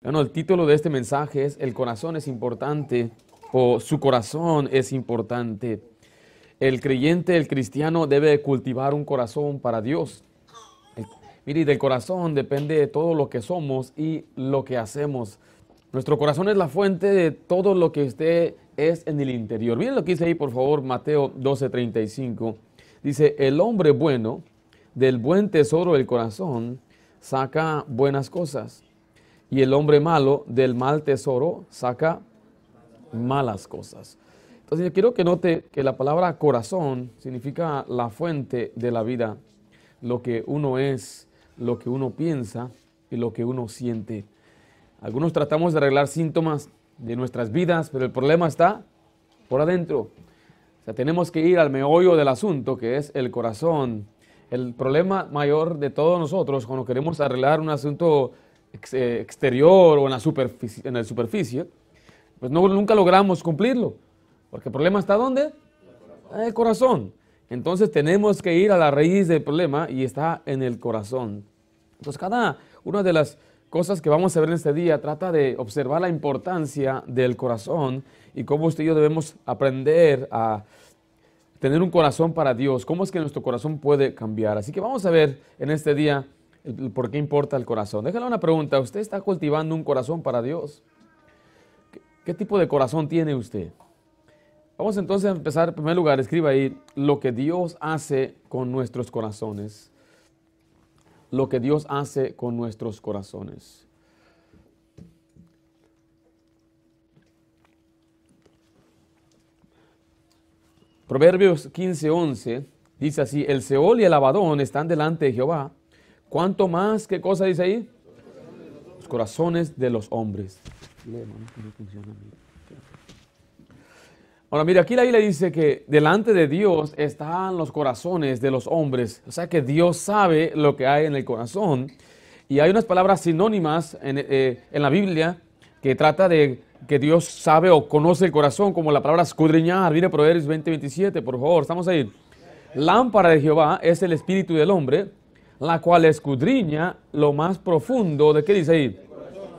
Bueno, el título de este mensaje es El corazón es importante o su corazón es importante. El creyente, el cristiano debe cultivar un corazón para Dios. mire, del corazón depende de todo lo que somos y lo que hacemos. Nuestro corazón es la fuente de todo lo que usted es en el interior. Miren lo que dice ahí, por favor, Mateo 12:35. Dice, el hombre bueno del buen tesoro del corazón saca buenas cosas y el hombre malo del mal tesoro saca malas cosas. Entonces yo quiero que note que la palabra corazón significa la fuente de la vida, lo que uno es, lo que uno piensa y lo que uno siente. Algunos tratamos de arreglar síntomas de nuestras vidas, pero el problema está por adentro. O sea, tenemos que ir al meollo del asunto, que es el corazón. El problema mayor de todos nosotros cuando queremos arreglar un asunto eh, exterior o en la superficie, en la superficie pues no, nunca logramos cumplirlo. Porque el problema está ¿dónde? En el corazón. Entonces tenemos que ir a la raíz del problema y está en el corazón. Entonces cada una de las cosas que vamos a ver en este día trata de observar la importancia del corazón y cómo usted y yo debemos aprender a tener un corazón para Dios, cómo es que nuestro corazón puede cambiar. Así que vamos a ver en este día por qué importa el corazón. Déjale una pregunta, ¿usted está cultivando un corazón para Dios? ¿Qué, tipo de corazón tiene usted? Vamos entonces a empezar, en primer lugar, escriba ahí lo que Dios hace con nuestros corazones. Lo que Dios hace con nuestros corazones. Proverbios 15:11 dice así, el Seol y el Abadón están delante de Jehová, ¿Cuánto más? ¿Qué cosa dice ahí? Los corazones de los hombres. Ahora, mire, aquí la Biblia dice que delante de Dios están los corazones de los hombres. O sea que Dios sabe lo que hay en el corazón. Y hay unas palabras sinónimas en, eh, en la Biblia que trata de que Dios sabe o conoce el corazón, como la palabra escudriñar. Mire Proverbios 20, 27, por favor, estamos ahí. Lámpara de Jehová es el espíritu del hombre la cual escudriña lo más profundo de qué dice ahí?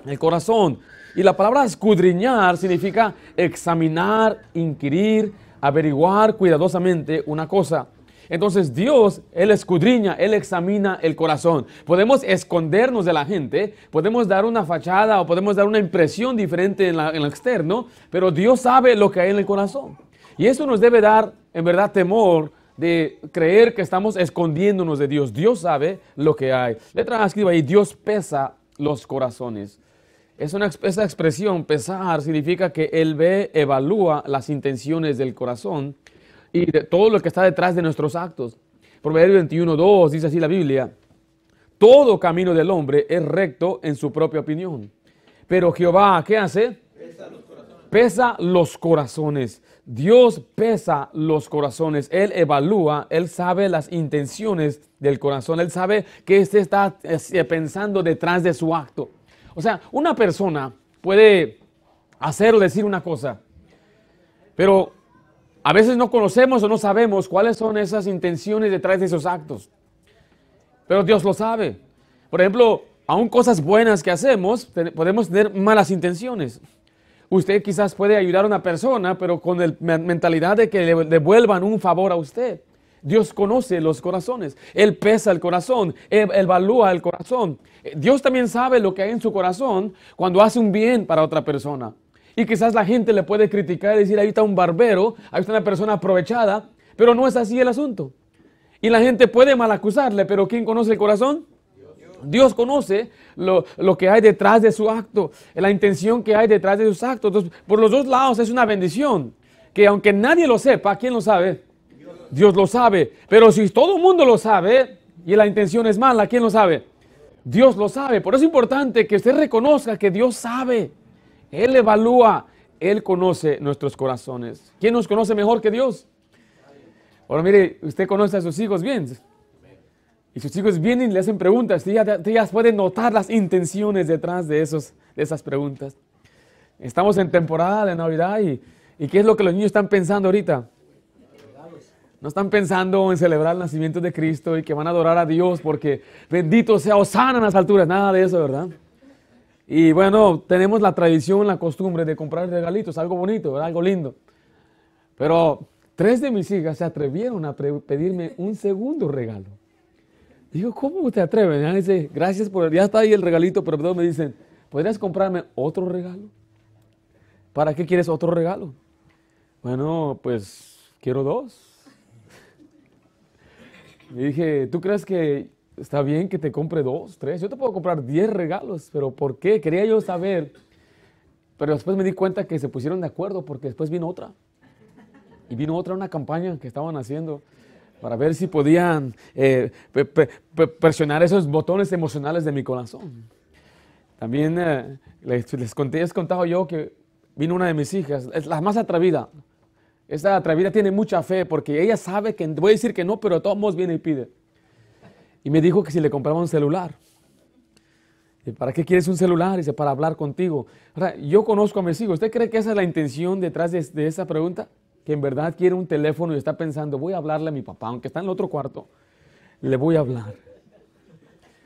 El corazón. Y la palabra escudriñar significa examinar, inquirir, averiguar cuidadosamente una cosa. Entonces Dios, Él escudriña, Él examina el corazón. Podemos escondernos de la gente, podemos dar una fachada o podemos dar una impresión diferente en, en lo externo, pero Dios sabe lo que hay en el corazón. Y eso nos debe dar, en verdad, temor de creer que estamos escondiéndonos de Dios. Dios sabe lo que hay. Letra escriba ahí, Dios pesa los corazones. Es una, esa expresión, pesar, significa que Él ve, evalúa las intenciones del corazón y de todo lo que está detrás de nuestros actos. Proverbio 21, 2 dice así la Biblia, todo camino del hombre es recto en su propia opinión. Pero Jehová, ¿qué hace? Pesa los corazones. Pesa los corazones. Dios pesa los corazones, Él evalúa, Él sabe las intenciones del corazón, Él sabe qué se está eh, pensando detrás de su acto. O sea, una persona puede hacer o decir una cosa, pero a veces no conocemos o no sabemos cuáles son esas intenciones detrás de esos actos. Pero Dios lo sabe. Por ejemplo, aún cosas buenas que hacemos, podemos tener malas intenciones. Usted quizás puede ayudar a una persona, pero con la mentalidad de que le devuelvan un favor a usted. Dios conoce los corazones, Él pesa el corazón, Él evalúa el corazón. Dios también sabe lo que hay en su corazón cuando hace un bien para otra persona. Y quizás la gente le puede criticar y decir, ahí está un barbero, ahí está una persona aprovechada, pero no es así el asunto. Y la gente puede mal acusarle, pero ¿quién conoce el corazón? Dios conoce lo, que hay detrás de su acto, la intención que hay detrás de sus actos. Entonces, por los dos lados es una bendición, que aunque nadie lo sepa, ¿quién lo sabe? Dios lo sabe. Pero si todo el mundo lo sabe y la intención es mala, ¿quién lo sabe? Dios lo sabe. Por eso es importante que usted reconozca que Dios sabe. Él evalúa, Él conoce nuestros corazones. ¿Quién nos conoce mejor que Dios? Ahora mire, usted conoce a sus hijos bien. Y sus hijos vienen y le hacen preguntas. Y ellas, pueden notar las intenciones detrás de, esos, de esas preguntas. Estamos en temporada de Navidad y ¿qué es lo que los niños están pensando ahorita? No están pensando en celebrar el nacimiento de Cristo y que van a adorar a Dios porque bendito sea Osana en las alturas. Nada de eso, ¿verdad? Y bueno, tenemos la tradición, la costumbre de comprar regalitos, algo bonito, algo lindo. Pero tres de mis hijas se atrevieron a pedirme un segundo regalo. Digo, ¿cómo te atreven? Y dice, gracias por, ya está ahí el regalito, pero me dicen, ¿podrías comprarme otro regalo? ¿Para qué quieres otro regalo? Bueno, pues quiero dos. Y dije, ¿tú crees que está bien que te compre dos, tres? Yo te puedo comprar diez regalos, pero ¿por qué? Quería yo saber. Pero después me di cuenta que se pusieron de acuerdo porque después vino otra. Y vino otra, una campaña que estaban haciendo para ver si podían eh, presionar esos botones emocionales de mi corazón. También eh, les, conté, les contado yo que vino una de mis hijas, es la más atrevida. Esta atrevida tiene mucha fe porque ella sabe que, voy a decir que no, pero de todos modos viene y pide. Y me dijo que si le compraba un celular. ¿Para qué quieres un celular? Dice, para hablar contigo. Ahora, yo conozco a mis hijos. ¿Usted cree que esa es la intención detrás de, de esa pregunta? Que en verdad quiere un teléfono y está pensando, voy a hablarle a mi papá, aunque está en el otro cuarto, le voy a hablar.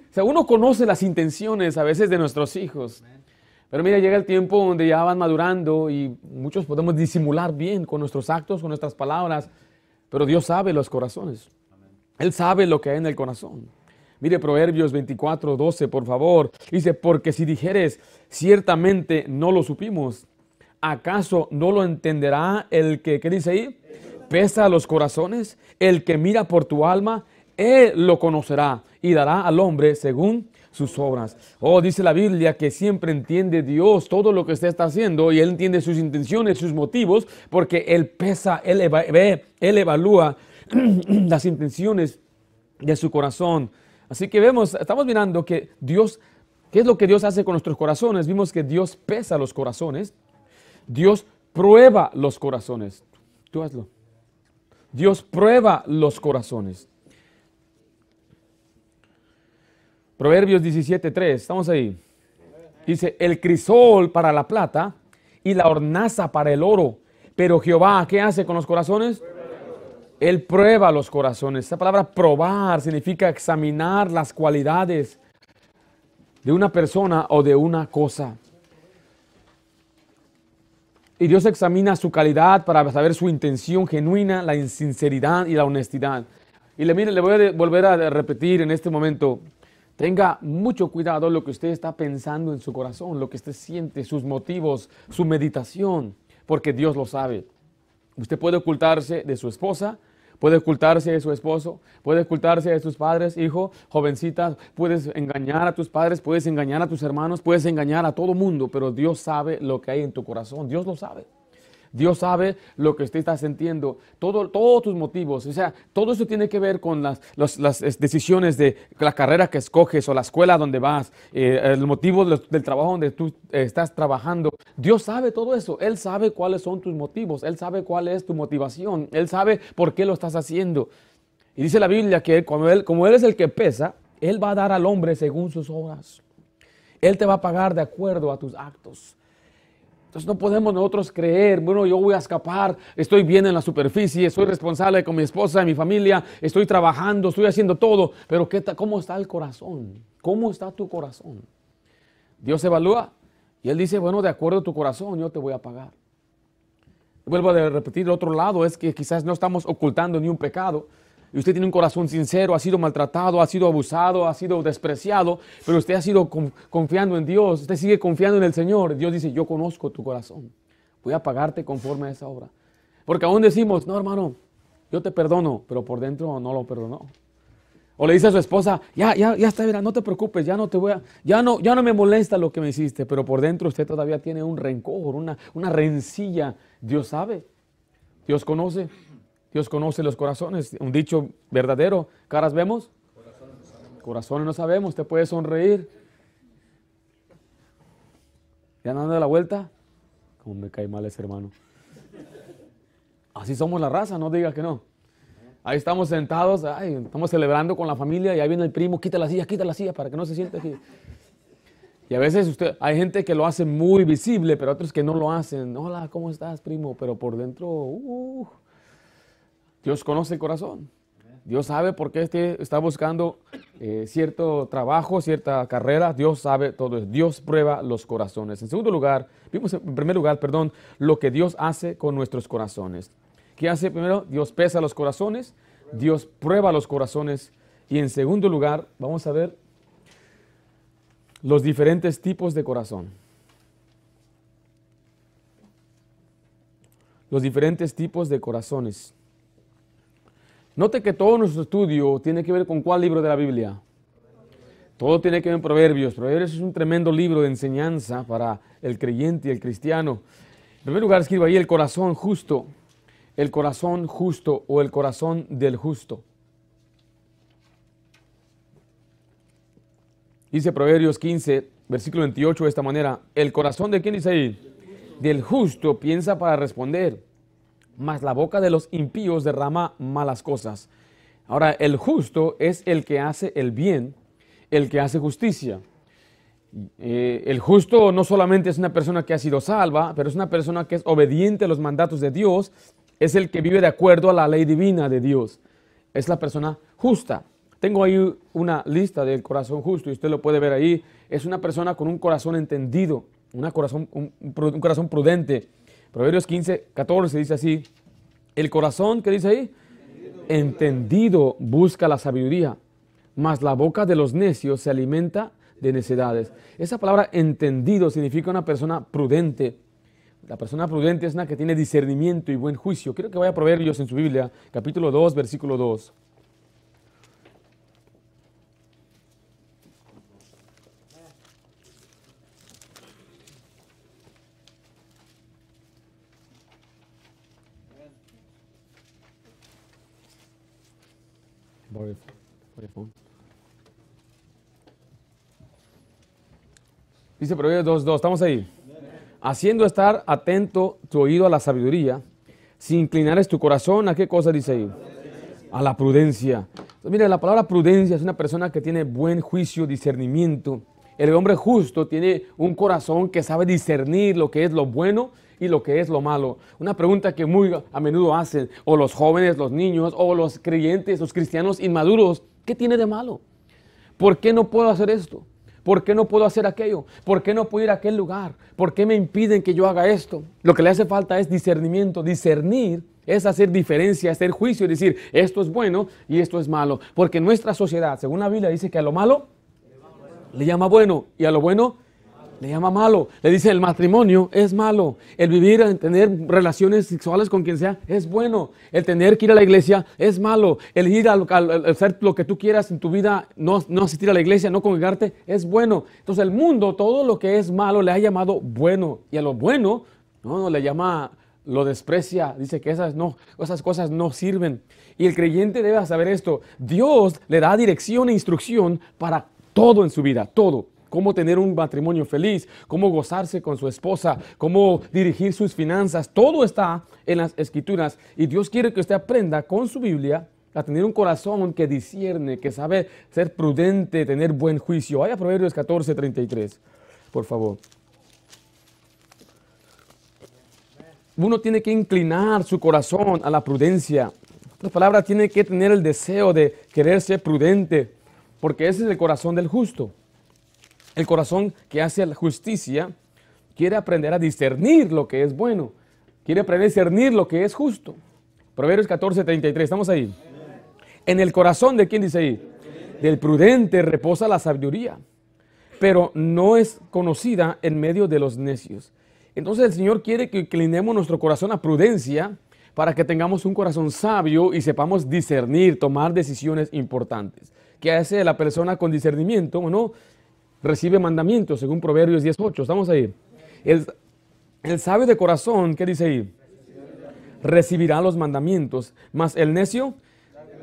O sea, uno conoce las intenciones a veces de nuestros hijos. Pero mira, llega el tiempo donde ya van madurando y muchos podemos disimular bien con nuestros actos, con nuestras palabras, pero Dios sabe los corazones. Él sabe lo que hay en el corazón. Mire Proverbios 24, 12, por favor. Dice, porque si dijeres, ciertamente no lo supimos, ¿acaso no lo entenderá el que, ¿qué dice ahí? Pesa los corazones, el que mira por tu alma, él lo conocerá y dará al hombre según sus obras. Oh, dice la Biblia que siempre entiende Dios todo lo que usted está haciendo y Él entiende sus intenciones, sus motivos, porque Él pesa, Él, ve, él evalúa las intenciones de su corazón. Así que vemos, estamos mirando que Dios, ¿qué es lo que Dios hace con nuestros corazones? Vimos que Dios pesa los corazones. Dios prueba los corazones. Tú hazlo. Dios prueba los corazones. Proverbios 17.3, estamos ahí. Dice, el crisol para la plata y la hornaza para el oro. Pero Jehová, ¿qué hace con los corazones? Él prueba los corazones. Esa palabra probar significa examinar las cualidades de una persona o de una cosa. Y Dios examina su calidad para saber su intención genuina, la sinceridad y la honestidad. Y le, mire, le voy a volver a repetir en este momento, tenga mucho cuidado lo que usted está pensando en su corazón, lo que usted siente, sus motivos, su meditación, porque Dios lo sabe. Usted puede ocultarse de su esposa, Puede ocultarse de su esposo, puede ocultarse de sus padres, hijo, jovencita, puedes engañar a tus padres, puedes engañar a tus hermanos, puedes engañar a todo mundo, pero Dios sabe lo que hay en tu corazón, Dios lo sabe. Dios sabe lo que usted está sintiendo, todo, todos tus motivos. O sea, todo eso tiene que ver con las, decisiones de la carrera que escoges o la escuela donde vas, eh, el motivo del trabajo donde tú eh, estás trabajando. Dios sabe todo eso. Él sabe cuáles son tus motivos. Él sabe cuál es tu motivación. Él sabe por qué lo estás haciendo. Y dice la Biblia que como él es el que pesa, Él va a dar al hombre según sus obras. Él te va a pagar de acuerdo a tus actos. Entonces no podemos nosotros creer, bueno, yo voy a escapar, estoy bien en la superficie, soy responsable con mi esposa y mi familia, estoy trabajando, estoy haciendo todo, pero ¿qué ¿cómo está el corazón? ¿Cómo está tu corazón? Dios evalúa y Él dice, bueno, de acuerdo a tu corazón, yo te voy a pagar. Vuelvo a repetir, el otro lado es que quizás no estamos ocultando ni un pecado, y usted tiene un corazón sincero, ha sido maltratado, ha sido abusado, ha sido despreciado, pero usted ha sido confiando en Dios, usted sigue confiando en el Señor. Dios dice, yo conozco tu corazón, voy a pagarte conforme a esa obra. Porque aún decimos, no hermano, yo te perdono, pero por dentro no lo perdonó. O le dice a su esposa, ya, ya, ya está, no te preocupes, ya no te voy a, ya no, ya no me molesta lo que me hiciste, pero por dentro usted todavía tiene un rencor, una, una rencilla. Dios sabe, Dios conoce. Dios conoce los corazones. Un dicho verdadero. ¿Caras vemos? Corazones no sabemos. Usted puede sonreír. ¿Ya dando la vuelta? Como me cae mal ese hermano. Así somos la raza, no diga que no. Ahí estamos sentados, estamos celebrando con la familia y ahí viene el primo, quita la silla, quita la silla para que no se siente aquí. Y a veces usted, hay gente que lo hace muy visible, pero otros que no lo hacen. Hola, ¿cómo estás, primo? Pero por dentro, uh, Dios conoce el corazón. Dios sabe por qué este está buscando eh, cierto trabajo, cierta carrera. Dios sabe todo. Dios prueba los corazones. En segundo lugar, vimos en primer lugar, perdón, lo que Dios hace con nuestros corazones. ¿Qué hace primero? Dios pesa los corazones, Dios prueba los corazones. Y en segundo lugar, vamos a ver los diferentes tipos de corazón. Los diferentes tipos de corazones. Note que todo nuestro estudio tiene que ver con cuál libro de la Biblia. Todo tiene que ver con Proverbios. Proverbios es un tremendo libro de enseñanza para el creyente y el cristiano. En primer lugar, escribo ahí el corazón justo, el corazón justo o el corazón del justo. Dice Proverbios 15, versículo 28 de esta manera, el corazón de quién dice ahí? Del justo piensa para responder mas la boca de los impíos derrama malas cosas. Ahora, el justo es el que hace el bien, el que hace justicia. Eh, el justo no solamente es una persona que ha sido salva, pero es una persona que es obediente a los mandatos de Dios, es el que vive de acuerdo a la ley divina de Dios. Es la persona justa. Tengo ahí una lista del corazón justo y usted lo puede ver ahí. Es una persona con un corazón entendido, una corazón, un corazón prudente Proverbios 15, 14 dice así, el corazón, ¿qué dice ahí? Entendido busca la sabiduría, mas la boca de los necios se alimenta de necedades. Esa palabra entendido significa una persona prudente. La persona prudente es una que tiene discernimiento y buen juicio. Quiero que vaya a Proverbios en su Biblia, capítulo 2, versículo 2. Dice Proverbios 2.2, ¿estamos ahí? Haciendo estar atento tu oído a la sabiduría, si inclinares tu corazón, ¿a qué cosa dice ahí? A la prudencia. mire, la palabra prudencia es una persona que tiene buen juicio, discernimiento. El hombre justo tiene un corazón que sabe discernir lo que es lo bueno y lo que es lo malo. Una pregunta que muy a menudo hacen, o los jóvenes, los niños, o los creyentes, los cristianos inmaduros, ¿qué tiene de malo? ¿Por qué no puedo hacer esto? ¿Por qué no puedo hacer aquello? ¿Por qué no puedo ir a aquel lugar? ¿Por qué me impiden que yo haga esto? Lo que le hace falta es discernimiento. Discernir es hacer diferencia, hacer juicio, decir esto es bueno y esto es malo. Porque nuestra sociedad, según la Biblia, dice que a lo malo le llama bueno y a lo bueno le llama malo. Le dice el matrimonio es malo. El vivir, tener relaciones sexuales con quien sea es bueno. El tener que ir a la iglesia es malo. El ir a, hacer lo que tú quieras en tu vida, no, no asistir a la iglesia, no congregarte, es bueno. Entonces el mundo, todo lo que es malo le ha llamado bueno. Y a lo bueno, no, no le llama, lo desprecia. Dice que esas, no, esas cosas no sirven. Y el creyente debe saber esto. Dios le da dirección e instrucción para todo en su vida, todo cómo tener un matrimonio feliz, cómo gozarse con su esposa, cómo dirigir sus finanzas. Todo está en las escrituras y Dios quiere que usted aprenda con su Biblia a tener un corazón que discierne, que sabe ser prudente, tener buen juicio. Vaya a Proverbios 14, 33, por favor. Uno tiene que inclinar su corazón a la prudencia. La palabra tiene que tener el deseo de querer ser prudente, porque ese es el corazón del justo. El corazón que hace la justicia quiere aprender a discernir lo que es bueno, quiere aprender a discernir lo que es justo. Proverbios 14, 33, estamos ahí. En el corazón de quién dice ahí? Del prudente reposa la sabiduría, pero no es conocida en medio de los necios. Entonces el Señor quiere que inclinemos nuestro corazón a prudencia para que tengamos un corazón sabio y sepamos discernir, tomar decisiones importantes. ¿Qué hace la persona con discernimiento? Bueno, recibe mandamientos, según Proverbios 18. Estamos ahí. El, el sabio de corazón, ¿qué dice ahí? Recibirá los mandamientos, mas el necio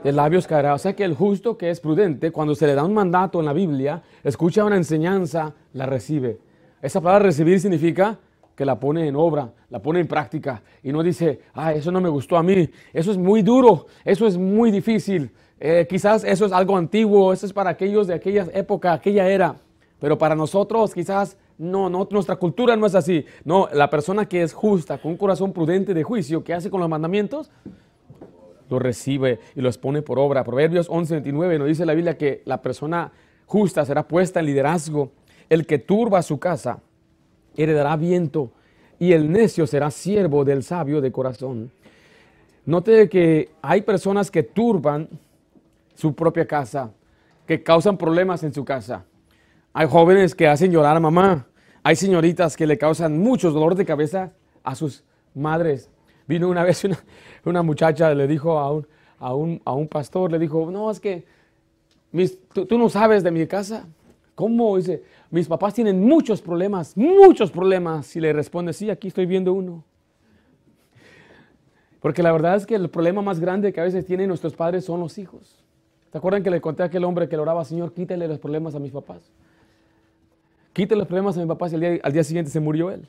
de labios caerá. O sea que el justo que es prudente, cuando se le da un mandato en la Biblia, escucha una enseñanza, la recibe. Esa palabra recibir significa que la pone en obra, la pone en práctica y no dice, ah, eso no me gustó a mí, eso es muy duro, eso es muy difícil, eh, quizás eso es algo antiguo, eso es para aquellos de aquella época, aquella era. Pero para nosotros quizás no, no, nuestra cultura no es así. No, la persona que es justa, con un corazón prudente de juicio, que hace con los mandamientos, los recibe y los pone por obra. Proverbios 11:29 nos dice la Biblia que la persona justa será puesta en liderazgo. El que turba su casa heredará viento y el necio será siervo del sabio de corazón. Note que hay personas que turban su propia casa, que causan problemas en su casa. Hay jóvenes que hacen llorar a mamá. Hay señoritas que le causan muchos dolores de cabeza a sus madres. Vino una vez una, muchacha, le dijo a un, a, un, a un, pastor, le dijo, no, es que tú, tú, no sabes de mi casa. ¿Cómo? Dice, mis papás tienen muchos problemas, muchos problemas. Y le responde, sí, aquí estoy viendo uno. Porque la verdad es que el problema más grande que a veces tienen nuestros padres son los hijos. ¿Se acuerdan que le conté a aquel hombre que le oraba, Señor, quítale los problemas a mis papás? Quítale los problemas a mis papás y al día, al día siguiente se murió él.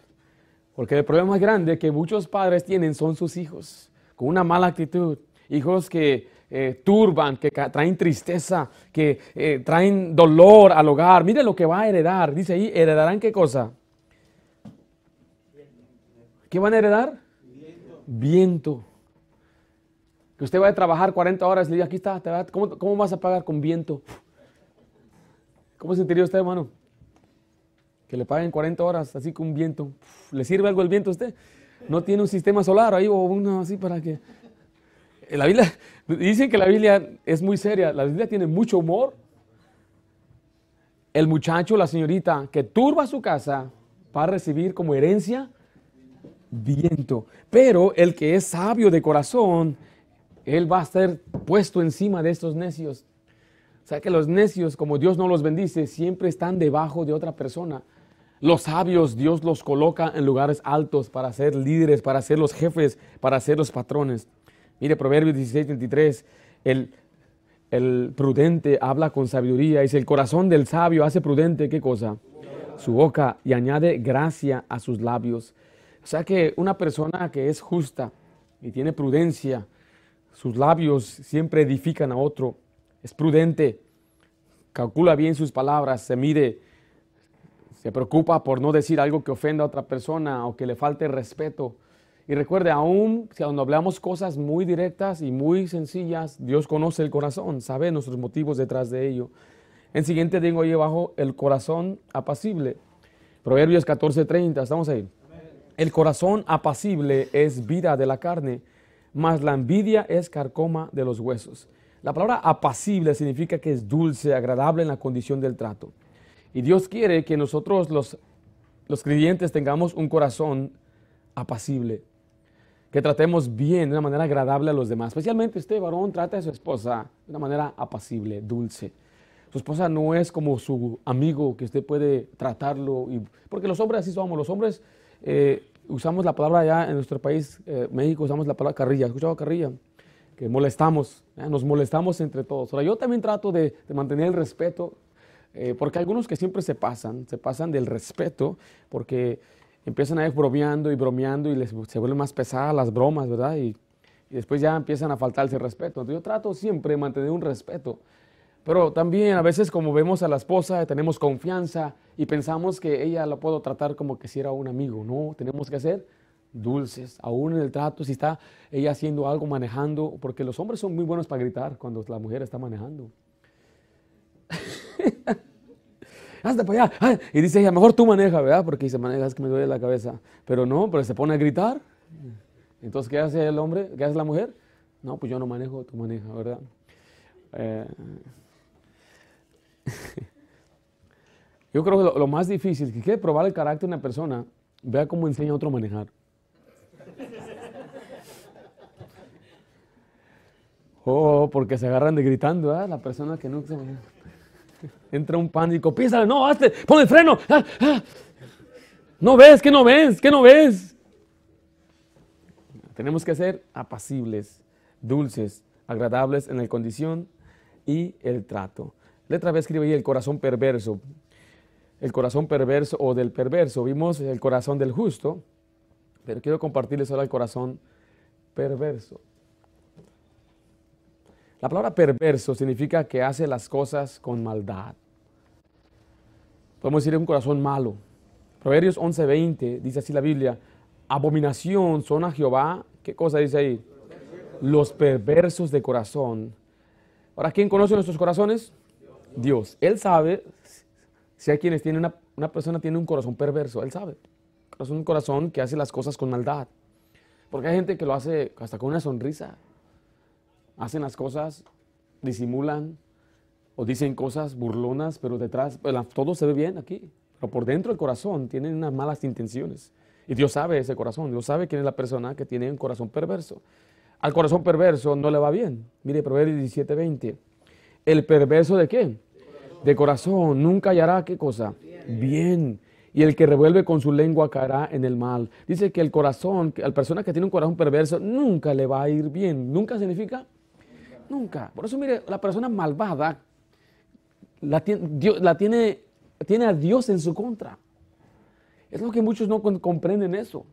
Porque el problema más grande que muchos padres tienen son sus hijos, con una mala actitud. Hijos que eh, turban, que traen tristeza, que eh, traen dolor al hogar. Mire lo que va a heredar. Dice ahí, ¿heredarán qué cosa? ¿Qué van a heredar? Viento. Que usted va a trabajar 40 horas y le diga, aquí está, ¿cómo, ¿cómo vas a pagar con viento? ¿Cómo sentiría usted, hermano? Que le paguen 40 horas así con viento. ¿Le sirve algo el viento a usted? No tiene un sistema solar ahí o uno así para que... La Biblia, dicen que la Biblia es muy seria, la Biblia tiene mucho humor. El muchacho, la señorita que turba su casa va a recibir como herencia viento. Pero el que es sabio de corazón, él va a ser puesto encima de estos necios. O sea que los necios, como Dios no los bendice, siempre están debajo de otra persona. Los sabios Dios los coloca en lugares altos para ser líderes, para ser los jefes, para ser los patrones. Mire, Proverbios 16, 23, el, el prudente habla con sabiduría. Dice, el corazón del sabio hace prudente, ¿qué cosa? Su boca y añade gracia a sus labios. O sea que una persona que es justa y tiene prudencia, sus labios siempre edifican a otro, es prudente, calcula bien sus palabras, se mide se preocupa por no decir algo que ofenda a otra persona o que le falte respeto. Y recuerde, aún si cuando hablamos cosas muy directas y muy sencillas, Dios conoce el corazón, sabe nuestros motivos detrás de ello. En siguiente tengo ahí abajo el corazón apacible. Proverbios 14:30, estamos ahí. El corazón apacible es vida de la carne, mas la envidia es carcoma de los huesos. La palabra apacible significa que es dulce, agradable en la condición del trato. Y Dios quiere que nosotros los, los creyentes tengamos un corazón apacible, que tratemos bien, de una manera agradable a los demás. Especialmente este varón trata a su esposa de una manera apacible, dulce. Su esposa no es como su amigo que usted puede tratarlo, y, porque los hombres así somos, los hombres eh, usamos la palabra ya en nuestro país, eh, México, usamos la palabra carrilla. ¿Has escuchado carrilla? Que molestamos, nos molestamos entre todos. Ahora, yo también trato de, de mantener el respeto eh, porque algunos que siempre se pasan, se pasan del respeto, porque empiezan a ir bromeando y bromeando y les, se vuelven más pesadas las bromas, ¿verdad? Y, después ya empiezan a faltarse respeto. Entonces yo trato siempre de mantener un respeto. Pero también a veces como vemos a la esposa, tenemos confianza y pensamos que ella la puedo tratar como que si era un amigo. No, tenemos que ser dulces, aún en el trato, si está ella haciendo algo, manejando, porque los hombres son muy buenos para gritar cuando la mujer está manejando. Hasta para allá. Y dice ella, mejor tú maneja, ¿verdad? Porque dice, manejas que me duele la cabeza. Pero no, pero se pone a gritar. Entonces, ¿qué hace el hombre? ¿Qué hace la mujer? No, pues yo no manejo, tú manejas, ¿verdad? Eh, yo creo que lo, más difícil, que quiere probar el carácter de una persona, vea cómo enseña a otro a manejar. Oh, porque se agarran de gritando, ¿verdad? La persona que no se maneja. Entra un pánico, písale, no, hazte, pon el freno. Ah, ah. No ves, que no ves, que no ves. Tenemos que ser apacibles, dulces, agradables en la condición y el trato. Letra B escribe ahí el corazón perverso. El corazón perverso o del perverso. Vimos el corazón del justo, pero quiero compartirles ahora el corazón perverso. La palabra perverso significa que hace las cosas con maldad. Podemos decir un corazón malo. Proverbios 11:20 dice así la Biblia, abominación son a Jehová. ¿Qué cosa dice ahí? los perversos de corazón. Ahora, ¿quién conoce nuestros corazones? Dios. Él sabe si hay quienes tienen una, una persona tiene un corazón perverso. Él sabe. Es un corazón que hace las cosas con maldad. Porque hay gente que lo hace hasta con una sonrisa. Hacen las cosas, disimulan o dicen cosas burlonas, pero detrás todo se ve bien aquí. Pero por dentro del corazón tienen unas malas intenciones. Y Dios sabe ese corazón. Dios sabe quién es la persona que tiene un corazón perverso. Al corazón perverso no le va bien. Mire, Proverbios 17, 20. ¿El perverso de qué? De corazón. Nunca hallará qué cosa? Bien. Y el que revuelve con su lengua caerá en el mal. Dice que el corazón, la persona que tiene un corazón perverso, nunca le va a ir bien. ¿Nunca significa? Nunca. Por eso, mire, la persona malvada la, tiene, tiene a Dios en su contra. Es lo que muchos no comprenden eso.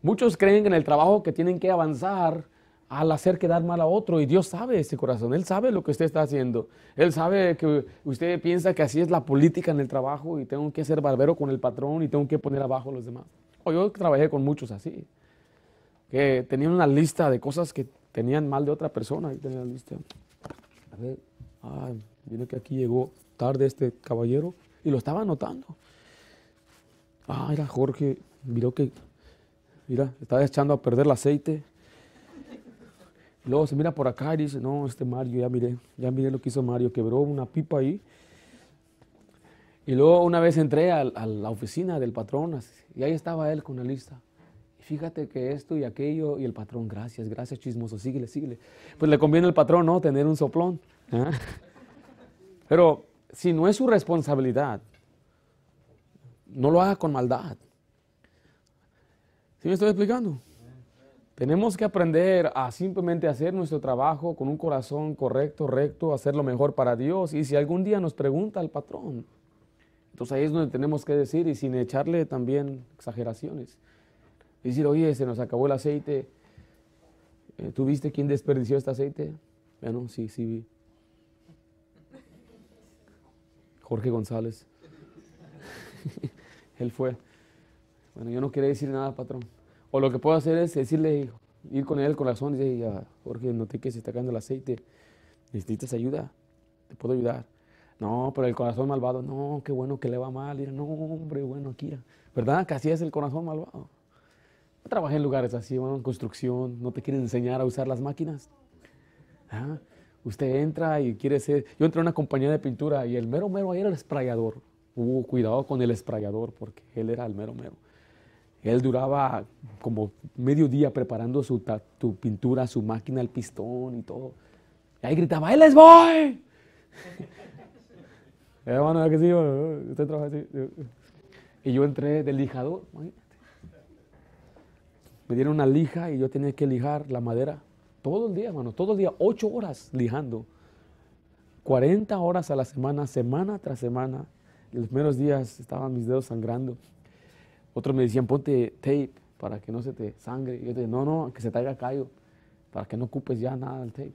Muchos creen en el trabajo que tienen que avanzar al hacer quedar mal a otro. Y Dios sabe ese corazón, Él sabe lo que usted está haciendo. Él sabe que usted piensa que así es la política en el trabajo y tengo que ser barbero con el patrón y tengo que poner abajo a los demás. O yo trabajé con muchos así, que tenían una lista de cosas que tenían mal de otra persona. Y tenía lista. A ver, ay, viene que aquí llegó tarde este caballero y lo estaba anotando. Ah, era Jorge, miró que, mira, estaba echando a perder el aceite Luego se mira por acá y dice, no, este Mario, ya miré, ya miré lo que hizo Mario, quebró una pipa ahí. Y luego una vez entré a, la oficina del patrón y ahí estaba él con la lista. Fíjate que esto y aquello y el patrón, gracias, gracias chismoso, síguele, síguele. Pues le conviene al patrón, ¿no? Tener un soplón. ¿ah? Pero si no es su responsabilidad, no lo haga con maldad. ¿Sí me estoy explicando? Tenemos que aprender a simplemente hacer nuestro trabajo con un corazón correcto, recto, hacer lo mejor para Dios. Y si algún día nos pregunta el patrón, entonces ahí es donde tenemos que decir y sin echarle también exageraciones. Decir, oye, se nos acabó el aceite. Eh, ¿Tú viste quién desperdició este aceite? Bueno, sí, sí vi. Jorge González. Él fue. Bueno, yo no quería decir nada, patrón. O lo que puedo hacer es decirle, ir con él el corazón y decirle, Jorge, noté que se está cayendo el aceite, necesitas ayuda, te puedo ayudar. No, pero el corazón malvado, no, qué bueno que le va mal. Y, no, hombre, bueno, aquí, ¿verdad? Que así es el corazón malvado. Trabajé en lugares así, bueno, en construcción, no te quieren enseñar a usar las máquinas. ¿Ah? Usted entra y quiere ser. Yo entré a una compañía de pintura y el mero mero ahí era el esprayador. Hubo cuidado con el esprayador porque él era el mero mero. Él duraba como medio día preparando su tu pintura, su máquina, el pistón y todo. Y ahí gritaba, ¡Él les voy! Hermano, que sí, usted trabaja así. Y yo entré del lijador, Me dieron una lija y yo tenía que lijar la madera todo el día, hermano, todo el día, ocho horas lijando. 40 horas a la semana, semana tras semana. los primeros días estaban mis dedos sangrando. Otros me decían, ponte tape para que no se te sangre. Y yo dije, no, no, que se te haga callo, para que no ocupes ya nada del tape.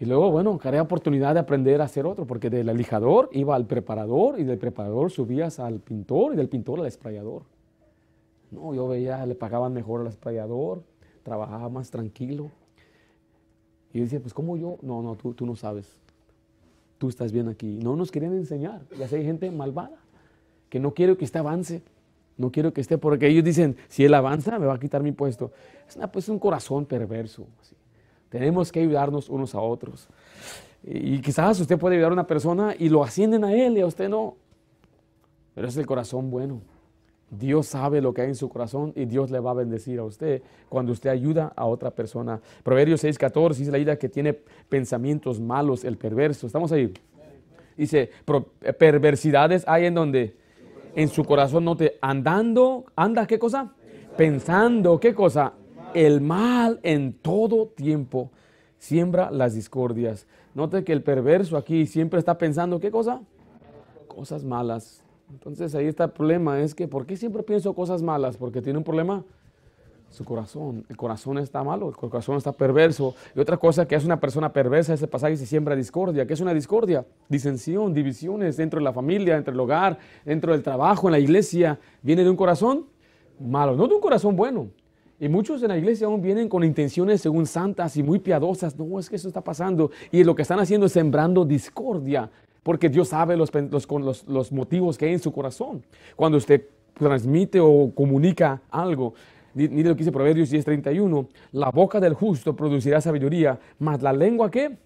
Y luego, bueno, caré oportunidad de aprender a hacer otro, porque del lijador iba al preparador y del preparador subías al pintor y del pintor al esprayador. No, yo veía, le pagaban mejor al esprayador, trabajaba más tranquilo. Y yo decía, pues ¿cómo yo? No, no, tú, no sabes. Tú estás bien aquí. No nos querían enseñar. Ya sé, hay gente malvada que no quiere que usted avance. No quiero que esté, porque ellos dicen, si él avanza, me va a quitar mi puesto. Es pues, un corazón perverso. Tenemos que ayudarnos unos a otros. Y, quizás usted puede ayudar a una persona y lo ascienden a él y a usted no. Pero es el corazón bueno. Dios sabe lo que hay en su corazón y Dios le va a bendecir a usted cuando usted ayuda a otra persona. Proverbios 6:14 dice la vida que tiene pensamientos malos, el perverso. ¿Estamos ahí? Dice, perversidades hay en donde en su corazón note, andando, anda, ¿qué cosa? Pensando, ¿qué cosa? El mal en todo tiempo siembra las discordias. Note que el perverso aquí siempre está pensando, ¿qué cosa? Cosas malas. Entonces ahí está el problema, es que ¿por qué siempre pienso cosas malas? Porque tiene un problema su corazón. El corazón está malo, el corazón está perverso. Y otra cosa que es una persona perversa, ese pasaje se siembra discordia. ¿Qué es una discordia? Disensión, divisiones dentro de la familia, dentro del hogar, dentro del trabajo, en la iglesia. Viene de un corazón malo, no de un corazón bueno. Y muchos en la iglesia aún vienen con intenciones según santas y muy piadosas. No, es que eso está pasando. Y lo que están haciendo es sembrando discordia, porque Dios sabe los, los, los motivos que hay en su corazón. Cuando usted transmite o comunica algo, ni lo que dice Proverbios 10:31, la boca del justo producirá sabiduría, mas la lengua que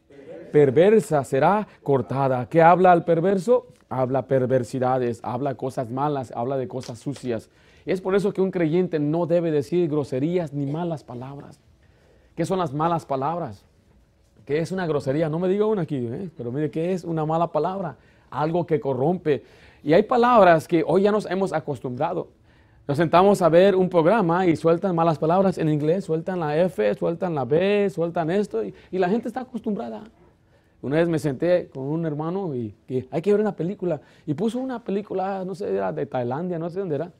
perversa será cortada. ¿Qué habla al perverso? Habla perversidades, habla cosas malas, habla de cosas sucias. Es por eso que un creyente no debe decir groserías ni malas palabras. ¿Qué son las malas palabras? ¿Qué es una grosería? No me diga una aquí, ¿eh? pero mire, ¿qué es una mala palabra? Algo que corrompe. Y hay palabras que hoy ya nos hemos acostumbrado. Nos sentamos a ver un programa y sueltan malas palabras en inglés, sueltan la F, sueltan la B, sueltan esto, y, la gente está acostumbrada. Una vez me senté con un hermano y, hay que ver una película. Y puso una película, no sé, era de Tailandia, no sé dónde era.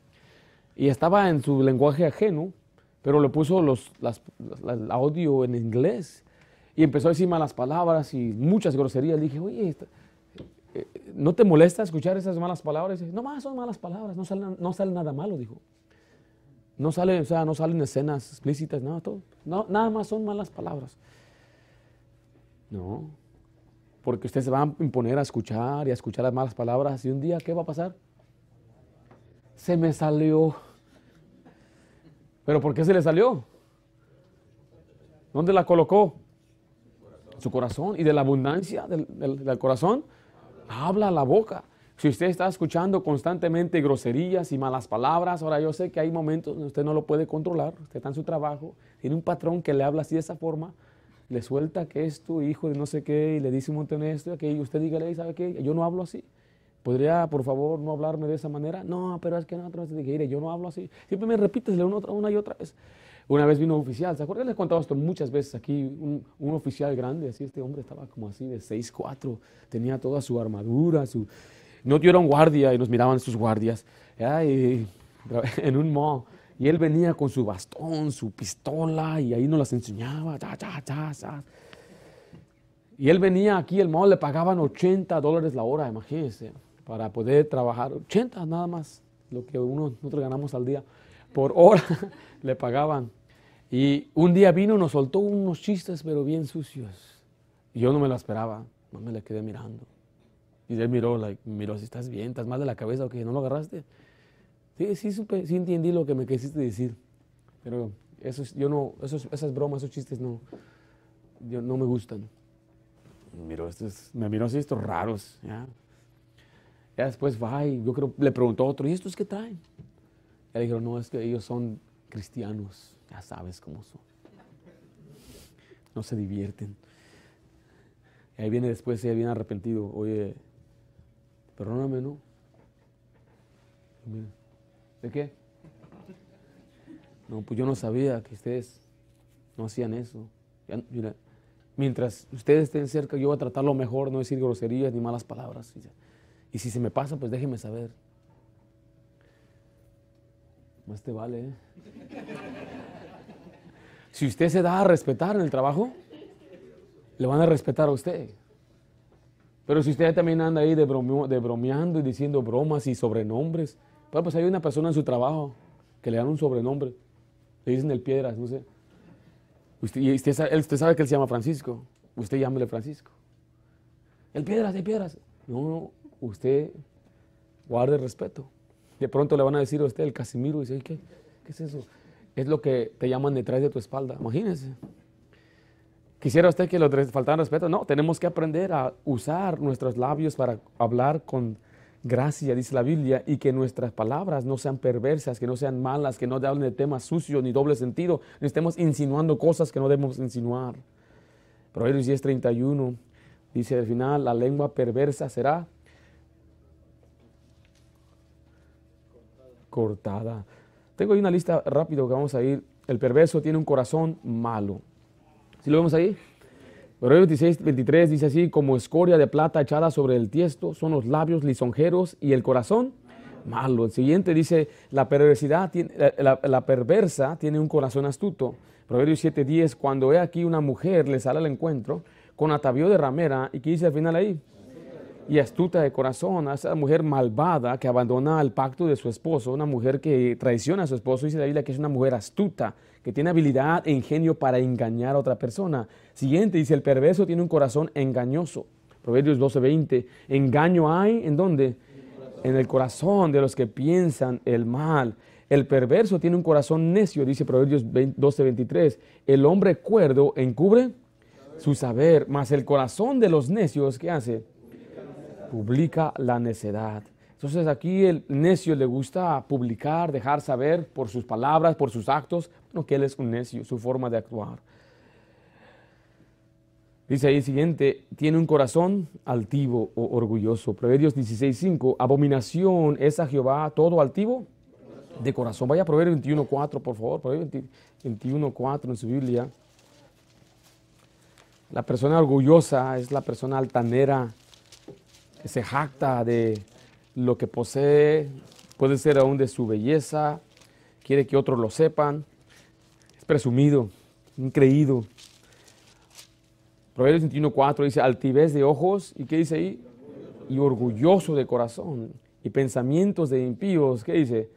Y estaba en su lenguaje ajeno, pero le puso los, el audio en inglés. Y empezó a decir malas palabras y muchas groserías. Dije, oye, eh, ¿no te molesta escuchar esas malas palabras? no más, son malas palabras, no sale, no sale nada malo, dijo. No sale, o sea, no salen escenas explícitas, nada, todo. No, nada más son malas palabras. No, porque usted se va a imponer a escuchar y a escuchar las malas palabras y un día, ¿qué va a pasar? Se me salió. ¿Pero por qué se le salió? ¿Dónde la colocó? Su corazón y de la abundancia del corazón habla la boca. Si usted está escuchando constantemente groserías y malas palabras, ahora yo sé que hay momentos donde usted no lo puede controlar, usted está en su trabajo, tiene un patrón que le habla así de esa forma, le suelta que es tu hijo de no sé qué y le dice un montón de esto y usted dígale, ¿sabe qué? Yo no hablo así. ¿Podría, por favor, no hablarme de esa manera? No, pero es que no, otra vez dije, yo no hablo así. Siempre me repites una y otra vez. Una vez vino un oficial, ¿se acuerdan? Les he contado esto muchas veces aquí, un, oficial grande, así este hombre estaba como así de 6'4", tenía toda su armadura, su... No, un guardia y nos miraban sus guardias, en un mall. Y él venía con su bastón, su pistola, y ahí nos las enseñaba, Y él venía aquí, el mall le pagaban 80 dólares la hora, imagínense, para poder trabajar, 80 nada más, lo que uno, nosotros ganamos al día. Por hora le pagaban. Y un día vino y nos soltó unos chistes, pero bien sucios. Y yo no me lo esperaba, no me le quedé mirando. Y él miró, like, miró, si estás bien, estás mal de la cabeza o que no lo agarraste. Sí, sí, sí entendí lo que me quisiste decir. Pero eso, yo no, esos, esas bromas, esos chistes no, yo, no me gustan. Miró, estos, me miró así estos raros. ¿ya? ya después va y yo creo, le preguntó a otro, ¿y estos qué traen? Él dijo, no, es que ellos son cristianos. Ya sabes cómo son. No se divierten. Y ahí viene después, ella viene arrepentido. Oye, perdóname, ¿no? ¿De qué? No, pues yo no sabía que ustedes no hacían eso. mientras ustedes estén cerca, yo voy a tratarlo mejor, no decir groserías ni malas palabras. Y si se me pasa, pues déjeme saber. Más te vale, ¿eh? Si usted se da a respetar en el trabajo, le van a respetar a usted. Pero si usted también anda ahí de, bromeando y diciendo bromas y sobrenombres, pues, hay una persona en su trabajo que le dan un sobrenombre. Le dicen el Piedras, no sé. Usted, y usted, sabe que él se llama Francisco. Usted llámele Francisco. El Piedras, el Piedras. No, no, usted guarde respeto. De pronto le van a decir a usted el Casimiro y dice, ¿qué, ¿qué es eso? Es lo que te llaman detrás de tu espalda. Imagínense. Quisiera usted que le faltaran respeto. No, tenemos que aprender a usar nuestros labios para hablar con gracia, dice la Biblia, y que nuestras palabras no sean perversas, que no sean malas, que no hablen de temas sucios ni doble sentido, ni estemos insinuando cosas que no debemos insinuar. Proverbios 10:31 dice al final, la lengua perversa será cortada. Tengo ahí una lista rápido que vamos a ir. El perverso tiene un corazón malo. ¿Sí lo vemos ahí? Proverbios 16, 23 dice así, como escoria de plata echada sobre el tiesto, son los labios lisonjeros y el corazón malo. El siguiente dice, la perversidad, la, perversa tiene un corazón astuto. Proverbios 7, 10, cuando ve aquí una mujer, le sale al encuentro con atavío de ramera, ¿y qué dice al final ahí? Y astuta de corazón, a esa mujer malvada que abandona el pacto de su esposo, una mujer que traiciona a su esposo, dice la Biblia que es una mujer astuta, que tiene habilidad e ingenio para engañar a otra persona. Siguiente, dice, el perverso tiene un corazón engañoso. Proverbios 12:20, engaño hay en dónde? En el corazón de los que piensan el mal. El perverso tiene un corazón necio, dice Proverbios 12:23. El hombre cuerdo encubre su saber, mas el corazón de los necios, ¿qué hace? Publica la necedad. Entonces aquí el necio le gusta publicar, dejar saber por sus palabras, por sus actos, no que él es un necio, su forma de actuar. Dice ahí siguiente, tiene un corazón altivo o orgulloso. Proverbios 16:5, abominación es a Jehová todo altivo de corazón. Vaya a Proverbios 21.4, por favor. Proverbios 21.4 en su Biblia. La persona orgullosa es la persona altanera se jacta de lo que posee, puede ser aún de su belleza, quiere que otros lo sepan, es presumido, increído. Proverbios 21.4 dice altivez de ojos, ¿y qué dice ahí? Y orgulloso de corazón. Y pensamientos de impíos, ¿qué dice?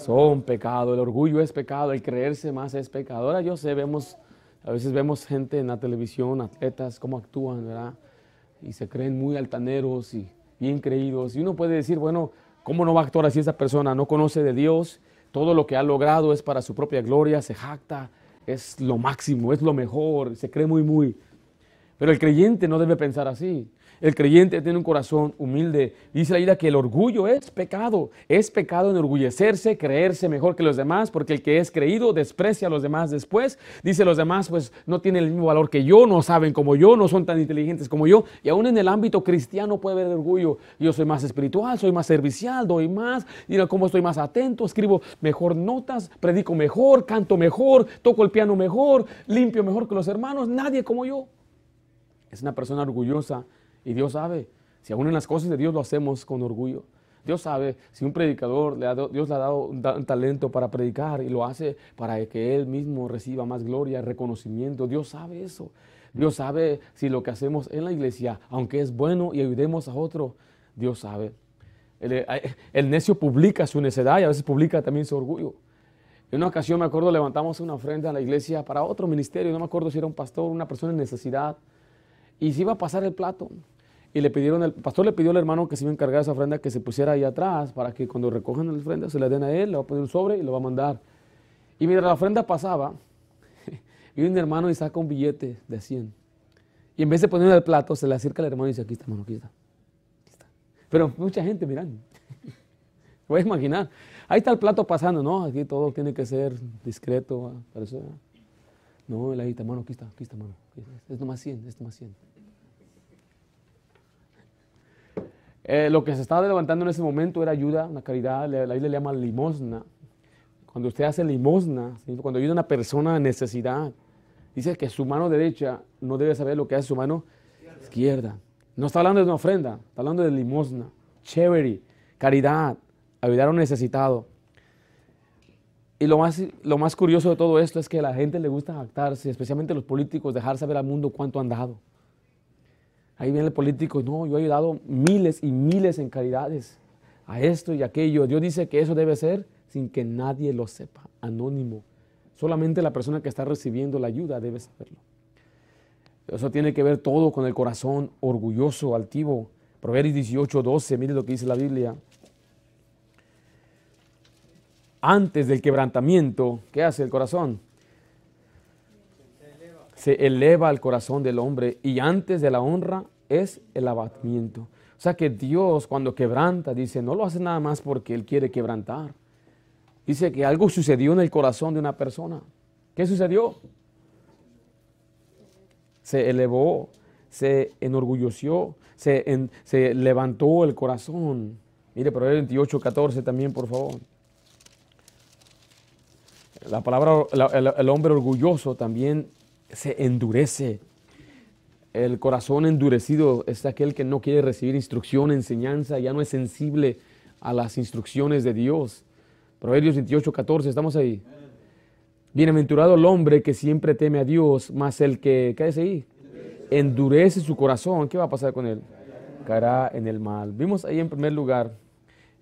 son pecado, el orgullo es pecado, el creerse más es pecado. Ahora yo sé, vemos, a veces vemos gente en la televisión, atletas, cómo actúan, ¿verdad? Y se creen muy altaneros y bien creídos. Y uno puede decir, bueno, ¿cómo no va a actuar así esa persona? No conoce de Dios, todo lo que ha logrado es para su propia gloria, se jacta, es lo máximo, es lo mejor, se cree muy, muy. Pero el creyente no debe pensar así. El creyente tiene un corazón humilde. Dice la Biblia que el orgullo es pecado. Es pecado enorgullecerse, creerse mejor que los demás, porque el que es creído desprecia a los demás después. Dice los demás, pues no tienen el mismo valor que yo, no saben como yo, no son tan inteligentes como yo. Y aún en el ámbito cristiano puede haber orgullo. Yo soy más espiritual, soy más servicial, doy más, mira cómo estoy más atento, escribo mejor notas, predico mejor, canto mejor, toco el piano mejor, limpio mejor que los hermanos. Nadie como yo. Es una persona orgullosa y Dios sabe, si aún en las cosas de Dios lo hacemos con orgullo. Dios sabe si un predicador, le ha Dios le ha dado un, talento para predicar y lo hace para que él mismo reciba más gloria, reconocimiento. Dios sabe eso. Dios sabe si lo que hacemos en la iglesia, aunque es bueno y ayudemos a otro, Dios sabe. El, eh, necio publica su necedad y a veces publica también su orgullo. En una ocasión me acuerdo levantamos una ofrenda en la iglesia para otro ministerio, no me acuerdo si era un pastor, una persona en necesidad, y se iba a pasar el plato. Y le pidieron, el pastor le pidió al hermano que se iba a encargar esa ofrenda que se pusiera ahí atrás para que cuando recojan la ofrenda se la den a él, le va a poner un sobre y lo va a mandar. Y mientras la ofrenda pasaba, y un hermano y saca un billete de 100. Y en vez de ponerlo en el plato, se le acerca al hermano y dice, aquí está, hermano, aquí está. Pero mucha gente mirando. Voy a imaginar. Ahí está el plato pasando, ¿no? Aquí todo tiene que ser discreto. Parece, no, él ahí está, hermano, aquí está, aquí está, hermano. Es nomás 100, es nomás 100. Eh, lo que se estaba levantando en ese momento era ayuda, una caridad, la isla le llama limosna. Cuando usted hace limosna, cuando ayuda a una persona en necesidad, dice que su mano derecha no debe saber lo que hace su mano izquierda. No está hablando de una ofrenda, está hablando de limosna, charity, caridad, ayudar a un necesitado. Y lo más, lo más curioso de todo esto es que a la gente le gusta jactarse, especialmente los políticos, dejar saber al mundo cuánto han dado. Ahí viene el político, no, yo he ayudado miles y miles en caridades a esto y aquello. Dios dice que eso debe ser sin que nadie lo sepa, anónimo. Solamente la persona que está recibiendo la ayuda debe saberlo. Eso tiene que ver todo con el corazón orgulloso, altivo. Proverbios 18, 12, mire lo que dice la Biblia. Antes del quebrantamiento, ¿qué hace el corazón? Se eleva el corazón del hombre y antes de la honra es el abatimiento. O sea que Dios cuando quebranta, dice, no lo hace nada más porque Él quiere quebrantar. Dice que algo sucedió en el corazón de una persona. ¿Qué sucedió? Se elevó, se enorgulleció, se, se levantó el corazón. Mire, Proverbios 28, 14 también, por favor. La palabra, el hombre orgulloso también se endurece. El corazón endurecido es aquel que no quiere recibir instrucción, enseñanza, ya no es sensible a las instrucciones de Dios. Proverbios 28, 14, estamos ahí. Bienaventurado el hombre que siempre teme a Dios, más el que, ¿qué ahí? Endurece su corazón. ¿Qué va a pasar con él? caerá en el mal. Vimos ahí en primer lugar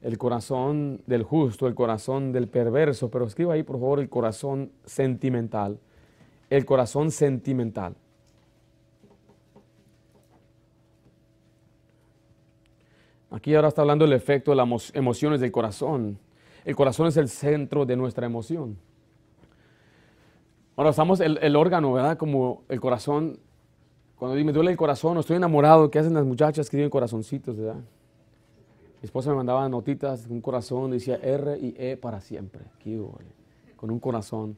el corazón del justo, el corazón del perverso, pero escriba ahí por favor el corazón sentimental. El corazón sentimental. Aquí ahora está hablando del efecto de las emociones del corazón. El corazón es el centro de nuestra emoción. Ahora usamos el, órgano, ¿verdad? Como el corazón. Cuando me duele el corazón estoy enamorado, ¿qué hacen las muchachas que tienen corazoncitos, verdad? Mi esposa me mandaba notitas, un corazón, decía R y E para siempre. con un corazón.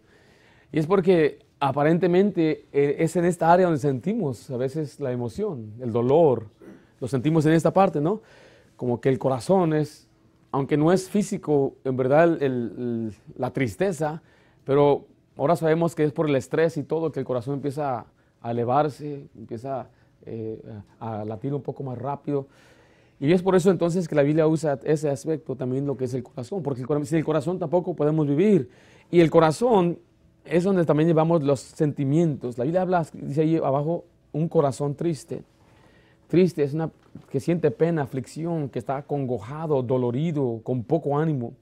Y es porque aparentemente eh, es en esta área donde sentimos a veces la emoción, el dolor. Lo sentimos en esta parte, ¿no? como que el corazón es, aunque no es físico, en verdad la tristeza, pero ahora sabemos que es por el estrés y todo que el corazón empieza a elevarse, empieza eh, a latir un poco más rápido. Y es por eso entonces que la Biblia usa ese aspecto también lo que es el corazón, porque sin el corazón tampoco podemos vivir. Y el corazón es donde también llevamos los sentimientos. La Biblia habla, dice ahí abajo, un corazón triste. Triste es una que siente pena, aflicción, que está congojado, dolorido, con poco ánimo.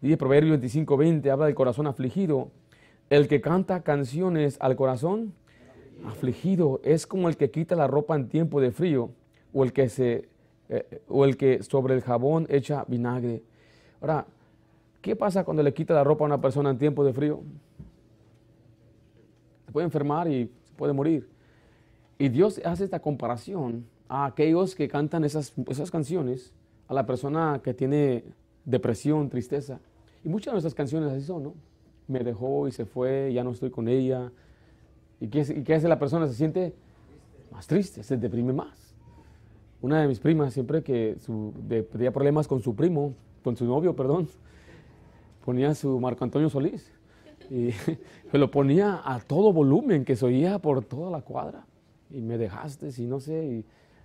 Dice Proverbio 25, 20, habla del corazón afligido. El que canta canciones al corazón afligido es como el que quita la ropa en tiempo de frío o el que, se, eh, o el que sobre el jabón echa vinagre. Ahora, ¿qué pasa cuando le quita la ropa a una persona en tiempo de frío? Puede enfermar y se puede morir. Y Dios hace esta comparación a aquellos que cantan esas, esas canciones, a la persona que tiene depresión, tristeza. Y muchas de nuestras canciones así son, ¿no? Me dejó y se fue, ya no estoy con ella. ¿Y qué, y qué hace la persona? Se siente más triste, se deprime más. Una de mis primas, siempre que su, tenía problemas con su primo, con su novio, perdón, ponía su Marco Antonio Solís. Y lo ponía a todo volumen, que se oía por toda la cuadra. Y me dejaste, y no sé. Y,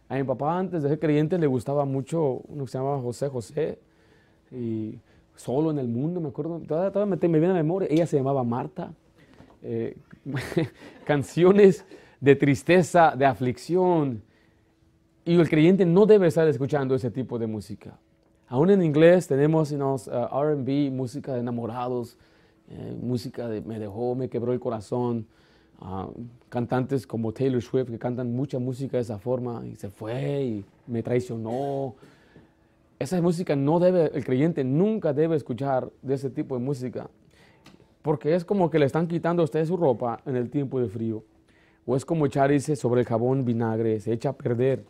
a mi papá antes de ser creyente le gustaba mucho uno que se llamaba José José y Solo en el Mundo, me acuerdo, todavía, me, viene a la memoria, ella se llamaba Marta. Eh, canciones de tristeza, de aflicción. Y el creyente no debe estar escuchando ese tipo de música. Aún en inglés tenemos you uh, RB, música de enamorados, eh, música me dejó, me quebró el corazón cantantes como Taylor Swift que cantan mucha música de esa forma y se fue y me traicionó. Esa música no debe, el creyente nunca debe escuchar de ese tipo de música porque es como que le están quitando a usted su ropa en el tiempo de frío. O es como echarse sobre el jabón vinagre, se echa a perder.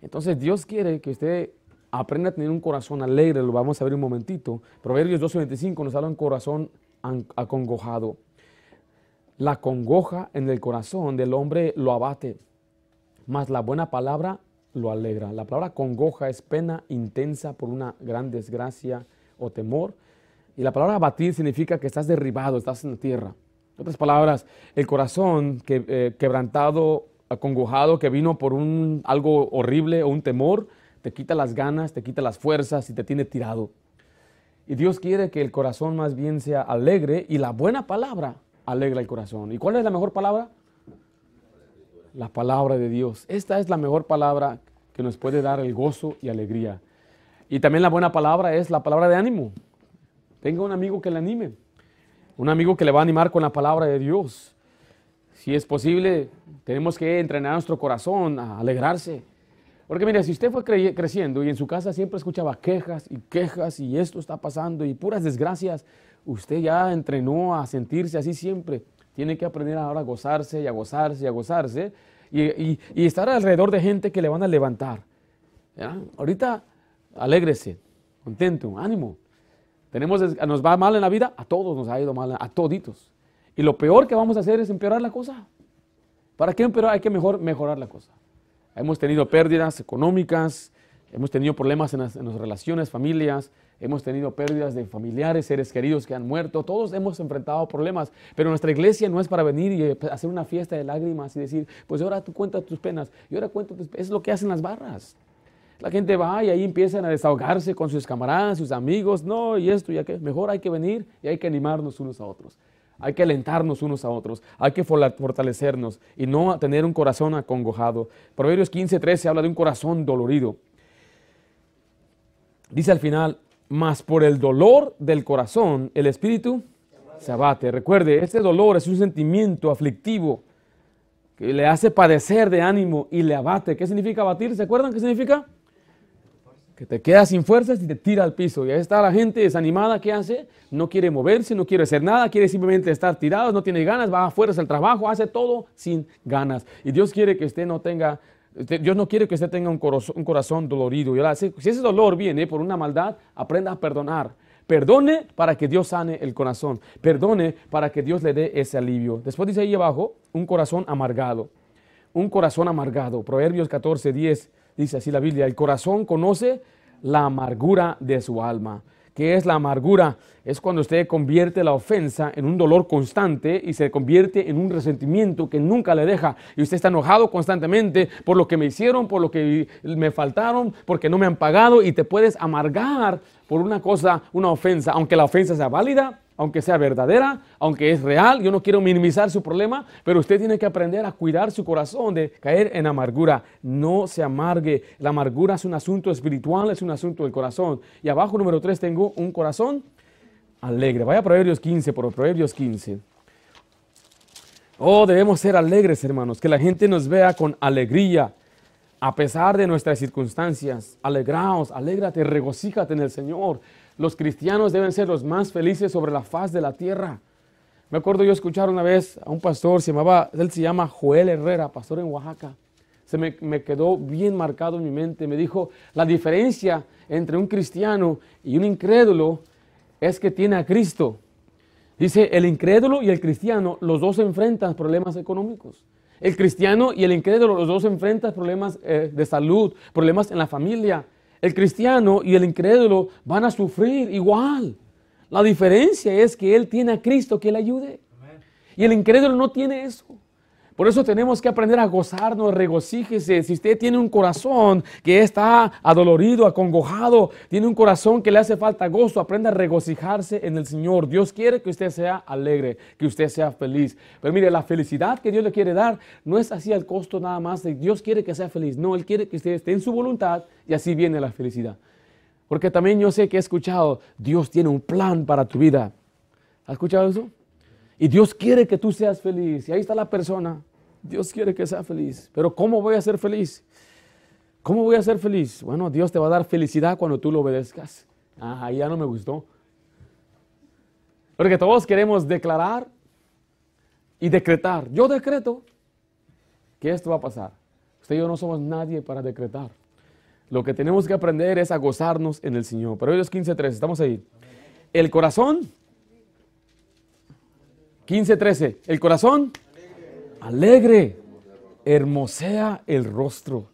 Entonces Dios quiere que usted aprenda a tener un corazón alegre, lo vamos a ver un momentito. Proverbios 12:25 nos habla de un corazón acongojado. La congoja en el corazón del hombre lo abate, mas la buena palabra lo alegra. La palabra congoja es pena intensa por una gran desgracia o temor. Y la palabra abatir significa que estás derribado, estás en la tierra. En otras palabras, el corazón eh, quebrantado, acongojado, que vino por un, algo horrible o un temor, te quita las ganas, te quita las fuerzas y te tiene tirado. Y Dios quiere que el corazón más bien sea alegre y la buena palabra alegra el corazón. ¿Y cuál es la mejor palabra? La palabra de Dios. Esta es la mejor palabra que nos puede dar el gozo y alegría. Y también la buena palabra es la palabra de ánimo. Tenga un amigo que le anime. Un amigo que le va a animar con la palabra de Dios. Si es posible, tenemos que entrenar nuestro corazón a alegrarse. Porque mire, si usted fue creciendo y en su casa siempre escuchaba quejas y quejas y esto está pasando y puras desgracias, usted ya entrenó a sentirse así siempre. Tiene que aprender ahora a gozarse y a gozarse y a gozarse y, estar alrededor de gente que le van a levantar. Ahorita alégrese, contento, ánimo. Tenemos, nos va mal en la vida, a todos nos ha ido mal, a toditos. Y lo peor que vamos a hacer es empeorar la cosa. ¿Para qué empeorar? Hay que mejor mejorar la cosa. Hemos tenido pérdidas económicas, hemos tenido problemas en las, relaciones, familias, hemos tenido pérdidas de familiares, seres queridos que han muerto, todos hemos enfrentado problemas, pero nuestra iglesia no es para venir y eh, hacer una fiesta de lágrimas y decir, pues ahora tú cuentas tus penas, y ahora cuento tus Es lo que hacen las barras. La gente va y ahí empiezan a desahogarse con sus camaradas, sus amigos, no, y esto y aquello. Mejor hay que venir y hay que animarnos unos a otros. Hay que alentarnos unos a otros, hay que fortalecernos y no tener un corazón acongojado. Proverbios 15, 13 habla de un corazón dolorido. Dice al final, mas por el dolor del corazón el espíritu se abate. Recuerde, este dolor es un sentimiento aflictivo que le hace padecer de ánimo y le abate. ¿Qué significa abatir? ¿Se acuerdan qué significa? Que te quedas sin fuerzas y te tira al piso. Y ahí está la gente desanimada, ¿qué hace? No quiere moverse, no quiere hacer nada, quiere simplemente estar tirado, no tiene ganas, va afuera al trabajo, hace todo sin ganas. Y Dios quiere que usted no tenga, Dios no quiere que usted tenga un corazón, un corazón dolorido. Y si ese dolor viene por una maldad, aprenda a perdonar. Perdone para que Dios sane el corazón. Perdone para que Dios le dé ese alivio. Después dice ahí abajo, un corazón amargado. Un corazón amargado. Proverbios 14, 10 dice así la Biblia. El corazón conoce la amargura de su alma. ¿Qué es la amargura? Es cuando usted convierte la ofensa en un dolor constante y se convierte en un resentimiento que nunca le deja. Y usted está enojado constantemente por lo que me hicieron, por lo que me faltaron, porque no me han pagado y te puedes amargar por una cosa, una ofensa, aunque la ofensa sea válida, aunque sea verdadera, aunque es real, yo no quiero minimizar su problema, pero usted tiene que aprender a cuidar su corazón de caer en amargura. No se amargue. La amargura es un asunto espiritual, es un asunto del corazón. Y abajo, número 3, tengo un corazón alegre. Vaya a Proverbios 15, por Proverbios 15. Oh, debemos ser alegres, hermanos, que la gente nos vea con alegría a pesar de nuestras circunstancias. Alegraos, alégrate, regocíjate en el Señor. Los cristianos deben ser los más felices sobre la faz de la tierra. Me acuerdo yo escuchar una vez a un pastor, se llamaba, él se llama Joel Herrera, pastor en Oaxaca. Se me, me quedó bien marcado en mi mente. Me dijo, la diferencia entre un cristiano y un incrédulo es que tiene a Cristo. Dice, el incrédulo y el cristiano, los dos enfrentan problemas económicos. El cristiano y el incrédulo, los dos enfrentan problemas eh, de salud, problemas en la familia. El cristiano y el incrédulo van a sufrir igual. La diferencia es que él tiene a Cristo que le ayude. Y el incrédulo no tiene eso. Por eso tenemos que aprender a gozarnos, regocíjese. Si usted tiene un corazón que está adolorido, acongojado, tiene un corazón que le hace falta gozo, aprenda a regocijarse en el Señor. Dios quiere que usted sea alegre, que usted sea feliz. Pero mire, la felicidad que Dios le quiere dar no es así al costo nada más de Dios quiere que sea feliz. No, Él quiere que usted esté en su voluntad y así viene la felicidad. Porque también yo sé que he escuchado, Dios tiene un plan para tu vida. ¿Has escuchado eso? Y Dios quiere que tú seas feliz. Y ahí está la persona. Dios quiere que sea feliz. Pero ¿cómo voy a ser feliz? ¿Cómo voy a ser feliz? Bueno, Dios te va a dar felicidad cuando tú lo obedezcas. Ah, ya no me gustó. Porque todos queremos declarar y decretar. Yo decreto que esto va a pasar. Usted y yo no somos nadie para decretar. Lo que tenemos que aprender es a gozarnos en el Señor. Pero ellos 15.13, estamos ahí. El corazón 15:13. El corazón alegre, hermosea el rostro.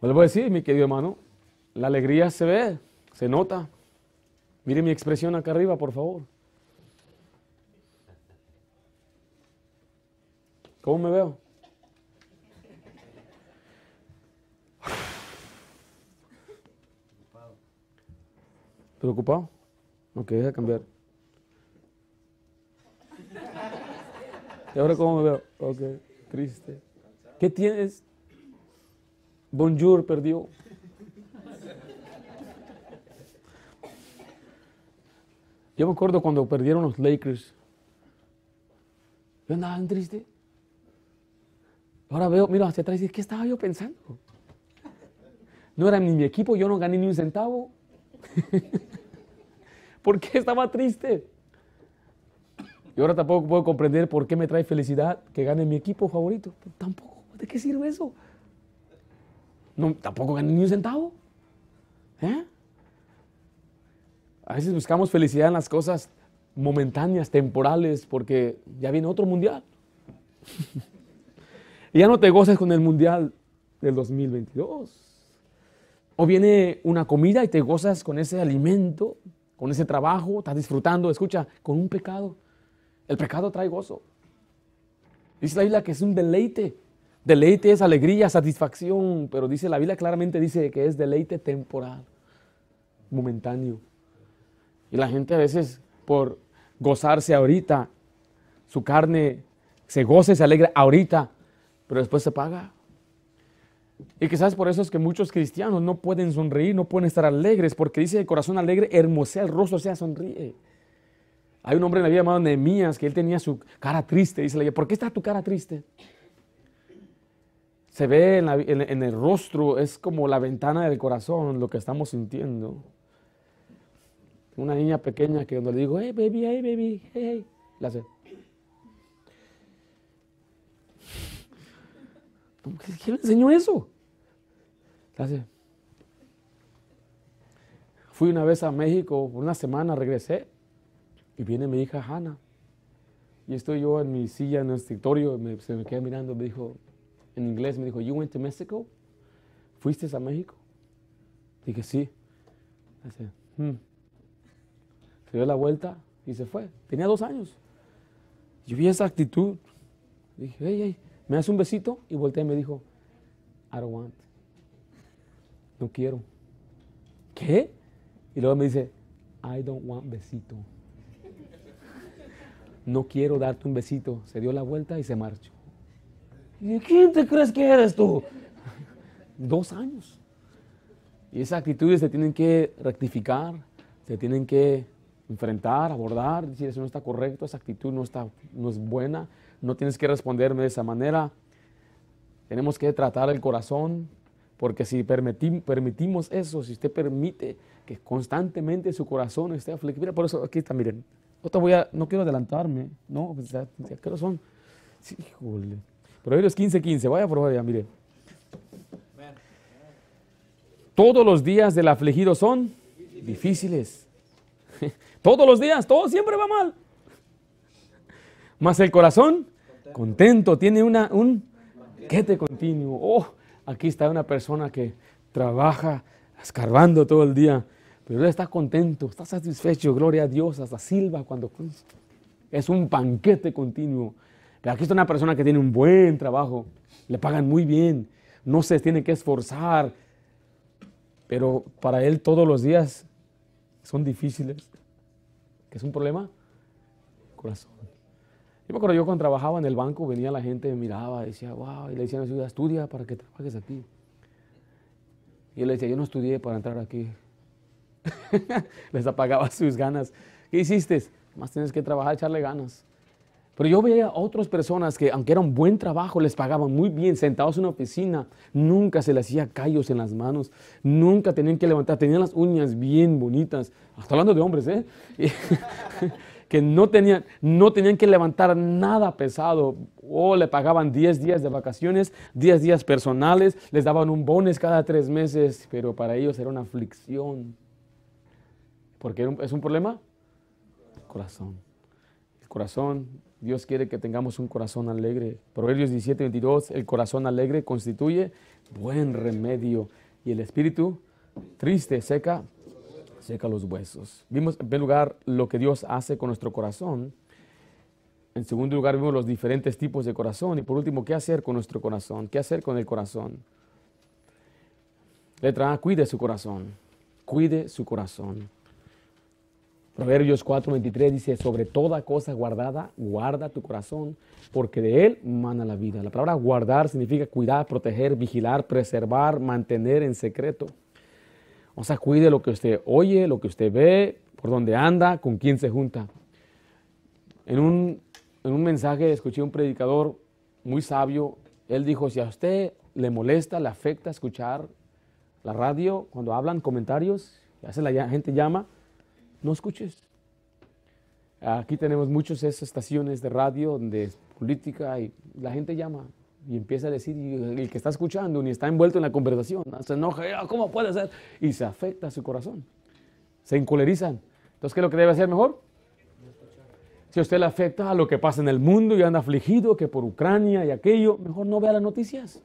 Vuelvo a decir, mi querido hermano, la alegría se ve, se nota. Mire mi expresión acá arriba, por favor. ¿Cómo me veo? ¿Preocupado? Ok, deja cambiar. ¿Y ahora cómo me veo? Ok, triste. ¿Qué tienes? Bonjour perdió. Yo me acuerdo cuando perdieron los Lakers. Yo andaba triste. Ahora veo, mira hacia atrás y ¿qué estaba yo pensando? No era ni mi equipo, yo no gané ni un centavo. ¿Por qué estaba triste? Y ahora tampoco puedo comprender por qué me trae felicidad que gane mi equipo favorito. Tampoco. ¿De qué sirve eso? No, tampoco gané ni un centavo. ¿Eh? A veces buscamos felicidad en las cosas momentáneas, temporales, porque ya viene otro mundial. y ya no te gozas con el mundial del 2022. O viene una comida y te gozas con ese alimento, con ese trabajo, estás disfrutando, escucha, con un pecado. El pecado trae gozo. Dice la Biblia que es un deleite. Deleite es alegría, satisfacción, pero dice la Biblia claramente dice que es deleite temporal, momentáneo. Y la gente a veces por gozarse ahorita. Su carne se goza y se alegra ahorita, pero después se paga. Y quizás por eso es que muchos cristianos no pueden sonreír, no pueden estar alegres, porque dice el corazón alegre, hermosea el rostro, o sea, sonríe. Hay un hombre en la vida llamado Nehemías que él tenía su cara triste. Dice, ¿por qué está tu cara triste? Se ve en, el rostro, es como la ventana del corazón, lo que estamos sintiendo. Una niña pequeña que cuando le digo, hey baby, hey baby, hey, hey, la hace. ¿Quién le enseñó eso? La hace. Fui una vez a México una semana, regresé y viene mi hija Hannah. Y estoy yo en mi silla en el escritorio, se me queda mirando, me dijo, en inglés, me dijo, ¿You went to Mexico? ¿Fuiste a México? Dije, sí. Dice, hmm". Se dio la vuelta y se fue. Tenía dos años. Yo vi esa actitud. Dije, hey, hey, ¿me das un besito? Y volteé y me dijo, I don't want. No quiero. ¿Qué? Y luego me dice, I don't want besito no quiero darte un besito. Se dio la vuelta y se marchó. ¿Y quién te crees que eres tú? Dos años. Y esas actitudes se tienen que rectificar, se tienen que enfrentar, abordar, decir eso no está correcto, esa actitud no, está, no es buena, no tienes que responderme de esa manera. Tenemos que tratar el corazón, porque si permitimos eso, si usted permite que constantemente su corazón esté afligido, por eso aquí está, miren, otra voy a, no quiero adelantarme, no, pues ya, ¿qué son? Sí, híjole. Proverbios 15, 15, vaya a probar ya, mire. Todos los días del afligido son difíciles. Todos los días, todo siempre va mal. Más el corazón, contento, tiene una, un quete continuo. Oh, aquí está una persona que trabaja escarbando todo el día pero él está contento, está satisfecho, gloria a Dios, hasta silba cuando es un banquete continuo. Aquí está una persona que tiene un buen trabajo, le pagan muy bien, no se tiene que esforzar, pero para él todos los días son difíciles. ¿Qué es un problema? Corazón. Yo me acuerdo yo cuando trabajaba en el banco, venía la gente, me miraba, decía, wow, y le decían, estudia para que trabajes aquí. Y él decía, yo no estudié para entrar aquí. Les apagaba sus ganas. ¿Qué hiciste? Más tienes que trabajar, echarle ganas. Pero yo veía a otras personas que, aunque era un buen trabajo, les pagaban muy bien, sentados en una oficina, nunca se les hacía callos en las manos, nunca tenían que levantar, tenían las uñas bien bonitas. Hasta hablando de hombres, ¿eh? que no tenían, no tenían que levantar nada pesado. O le pagaban 10 días de vacaciones, 10 días personales, les daban un bonus cada tres meses, pero para ellos era una aflicción. Porque es un problema. Corazón. El corazón, Dios quiere que tengamos un corazón alegre. Proverbios 17, 22, el corazón alegre constituye buen remedio. Y el espíritu triste seca, seca los huesos. Vimos en primer lugar lo que Dios hace con nuestro corazón. En segundo lugar vimos los diferentes tipos de corazón. Y por último, ¿qué hacer con nuestro corazón? ¿Qué hacer con el corazón? Letra A, cuide su corazón. Cuide su corazón. Proverbios 4:23 dice, sobre toda cosa guardada, guarda tu corazón, porque de él mana la vida. La palabra guardar significa cuidar, proteger, vigilar, preservar, mantener en secreto. O sea, cuide lo que usted oye, lo que usted ve, por dónde anda, con quién se junta. En un, en un mensaje escuché un predicador muy sabio, él dijo, si a usted le molesta, le afecta escuchar la radio, cuando hablan comentarios, a veces la gente llama, no escuches. Aquí tenemos muchas estaciones de radio donde es política y la gente llama y empieza a decir, y el que está escuchando ni está envuelto en la conversación, se enoja, ah, ¿cómo puede ser? Y se afecta su corazón, se encolerizan. Entonces, ¿qué es lo que debe hacer mejor? Si a usted le afecta a lo que pasa en el mundo y anda afligido, que por Ucrania y aquello, mejor no vea las noticias.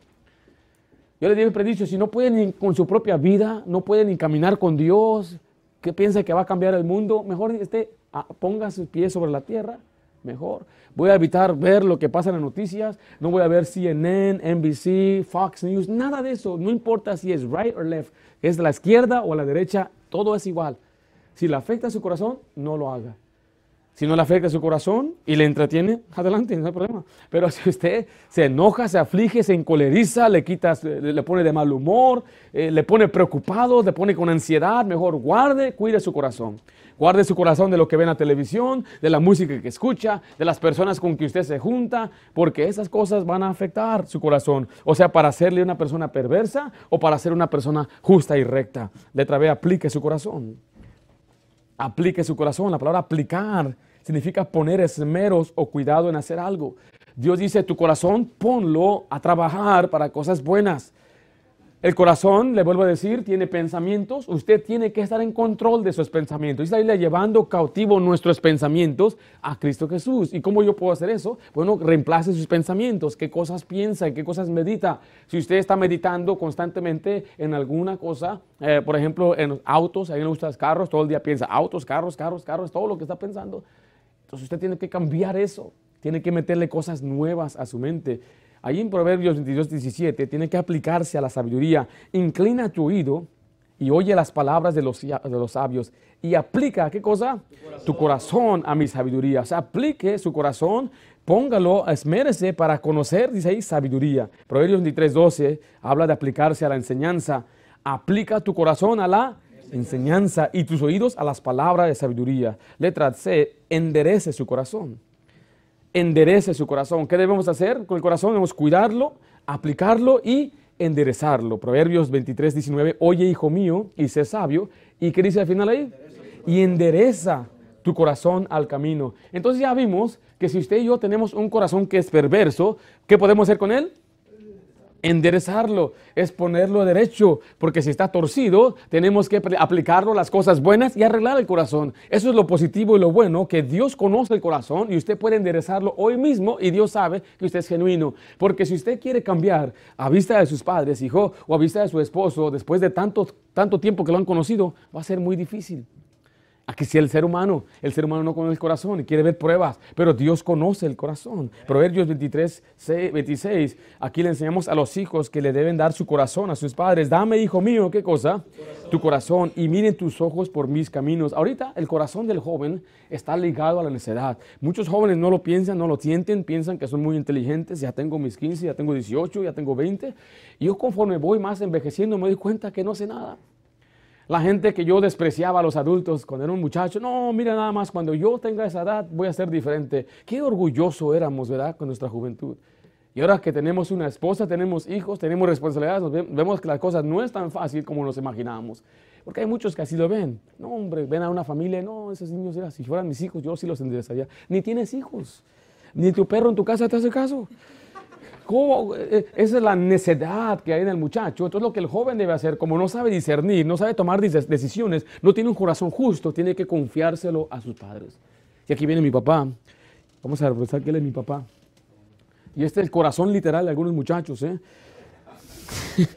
Yo le digo predicho, si no puede ni con su propia vida, no puede ni caminar con Dios, ¿Qué piensa que va a cambiar el mundo? Mejor este, ponga sus pies sobre la tierra. Mejor. Voy a evitar ver lo que pasa en las noticias. No voy a ver CNN, NBC, Fox News. Nada de eso. No importa si es right or left. Es la izquierda o la derecha. Todo es igual. Si le afecta a su corazón, no lo haga. Si no le afecta su corazón y le entretiene, adelante, no hay problema. Pero si usted se enoja, se aflige, se encoleriza, le quita, le pone de mal humor, eh, le pone preocupado, le pone con ansiedad, mejor guarde, cuide su corazón. Guarde su corazón de lo que ve en la televisión, de la música que escucha, de las personas con que usted se junta, porque esas cosas van a afectar su corazón. O sea, para hacerle una persona perversa o para ser una persona justa y recta. Letra B, aplique su corazón. Aplique su corazón. La palabra aplicar significa poner esmeros o cuidado en hacer algo. Dios dice, tu corazón ponlo a trabajar para cosas buenas. El corazón, le vuelvo a decir, tiene pensamientos. Usted tiene que estar en control de sus pensamientos. Y está llevando cautivo nuestros pensamientos a Cristo Jesús. ¿Y cómo yo puedo hacer eso? Bueno, reemplace sus pensamientos. ¿Qué cosas piensa? ¿Qué cosas medita? Si usted está meditando constantemente en alguna cosa, eh, por ejemplo, en autos, a mí me gustan los carros, todo el día piensa autos, carros, carros, carros, todo lo que está pensando. Entonces usted tiene que cambiar eso. Tiene que meterle cosas nuevas a su mente. Ahí en Proverbios 22, 17 tiene que aplicarse a la sabiduría. Inclina tu oído y oye las palabras de los, sabios y aplica, ¿qué cosa? Tu corazón. a mi sabiduría. O sea, aplique su corazón, póngalo, esmérese para conocer, dice ahí, sabiduría. Proverbios 23, 12 habla de aplicarse a la enseñanza. Aplica tu corazón a la enseñanza y tus oídos a las palabras de sabiduría. Letra C, enderece su corazón enderece su corazón. ¿Qué debemos hacer con el corazón? Debemos cuidarlo, aplicarlo y enderezarlo. Proverbios 23, 19, oye hijo mío y sé sabio. ¿Y qué dice al final ahí? Y endereza tu corazón al camino. Entonces ya vimos que si usted y yo tenemos un corazón que es perverso, ¿qué podemos hacer con él? Enderezarlo, es ponerlo derecho, porque si está torcido, tenemos que aplicarlo las cosas buenas y arreglar el corazón. Eso es lo positivo y lo bueno, que Dios conoce el corazón y usted puede enderezarlo hoy mismo y Dios sabe que usted es genuino. Porque si usted quiere cambiar a vista de sus padres, hijo, o a vista de su esposo, después de tanto, tanto tiempo que lo han conocido, va a ser muy difícil. Aquí sí el ser humano, el ser humano no conoce el corazón y quiere ver pruebas, pero Dios conoce el corazón. Proverbios 23, 26, aquí le enseñamos a los hijos que le deben dar su corazón a sus padres. Dame, hijo mío, ¿qué cosa? Tu corazón y miren tus ojos por mis caminos. Ahorita el corazón del joven está ligado a la necedad. Muchos jóvenes no lo piensan, no lo sienten, piensan que son muy inteligentes. Ya tengo mis 15, ya tengo 18, ya tengo 20. Y yo conforme voy más envejeciendo me doy cuenta que no sé nada. La gente que yo despreciaba a los adultos cuando era un muchacho, no, mira nada más, cuando yo tenga esa edad voy a ser diferente. Qué orgulloso éramos, ¿verdad?, con nuestra juventud. Y ahora que tenemos una esposa, tenemos hijos, tenemos responsabilidades, vemos que las cosas no es tan fácil como nos imaginamos. Porque hay muchos que así lo ven. No, hombre, ven a una familia, no, esos niños, si fueran mis hijos, yo sí los enderezaría. Ni tienes hijos, ni tu perro en tu casa te hace caso. Eh, esa es la necedad que hay en el muchacho. Entonces lo que el joven debe hacer, como no sabe discernir, no sabe tomar decisiones, no tiene un corazón justo, tiene que confiárselo a sus padres. Y aquí viene mi papá. Vamos a pensar que él es mi papá. Y este es el corazón literal de algunos muchachos. ¿eh?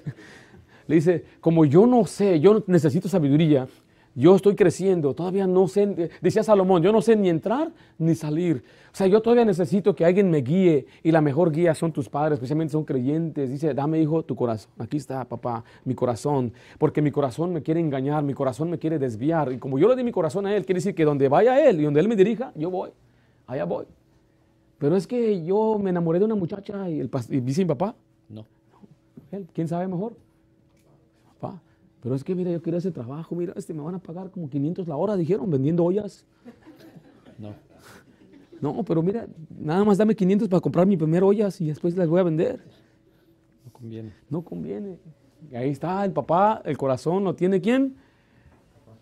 Le dice, como yo no sé, yo necesito sabiduría, yo estoy creciendo, todavía no sé, decía Salomón, yo no sé ni entrar ni salir. O sea, yo todavía necesito que alguien me guíe y la mejor guía son tus padres, especialmente son creyentes. Dice, dame hijo tu corazón. Aquí está, papá, mi corazón. Porque mi corazón me quiere engañar, mi corazón me quiere desviar. Y como yo le di mi corazón a él, quiere decir que donde vaya él y donde él me dirija, yo voy. Allá voy. Pero es que yo me enamoré de una muchacha y, el, y dice mi papá. No. ¿Quién sabe mejor? Pero es que, mira, yo quiero ese trabajo, mira, este me van a pagar como 500 la hora, dijeron, vendiendo ollas. No. No, pero mira, nada más dame 500 para comprar mi primer ollas y después las voy a vender. No conviene. No conviene. Y ahí está el papá, el corazón, ¿lo tiene quién?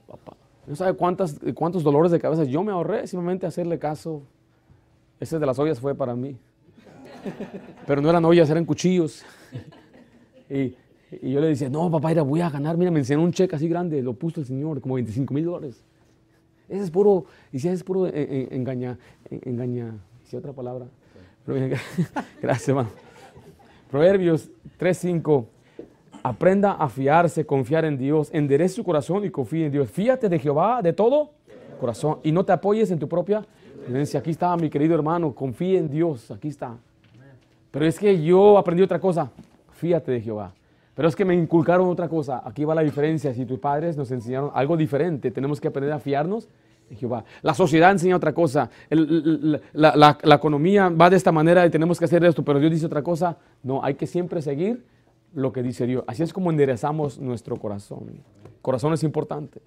Papá. No sabe cuántas, cuántos dolores de cabeza yo me ahorré simplemente hacerle caso. Ese de las ollas fue para mí. Pero no eran ollas, eran cuchillos. Y y yo le decía, no, papá, era, voy a ganar. Mira, me enseñó un cheque así grande, lo puso el señor, como 25 mil dólares. Ese es puro, dice, es puro engaña, engaña, dice otra palabra. Gracias, hermano. Proverbios 3.5. Aprenda a fiarse, confiar en Dios, enderece su corazón y confíe en Dios. Fíate de Jehová de todo corazón y no te apoyes en tu propia creencia. Aquí está, mi querido hermano, confíe en Dios, aquí está. Pero es que yo aprendí otra cosa. Fíate de Jehová. Pero es que me inculcaron otra cosa. Aquí va la diferencia. Si tus padres nos enseñaron algo diferente, tenemos que aprender a fiarnos Jehová. La sociedad enseña otra cosa. la, economía va de esta manera y tenemos que hacer esto, pero Dios dice otra cosa. No, hay que siempre seguir lo que dice Dios. Así es como enderezamos nuestro corazón. Corazón es importante.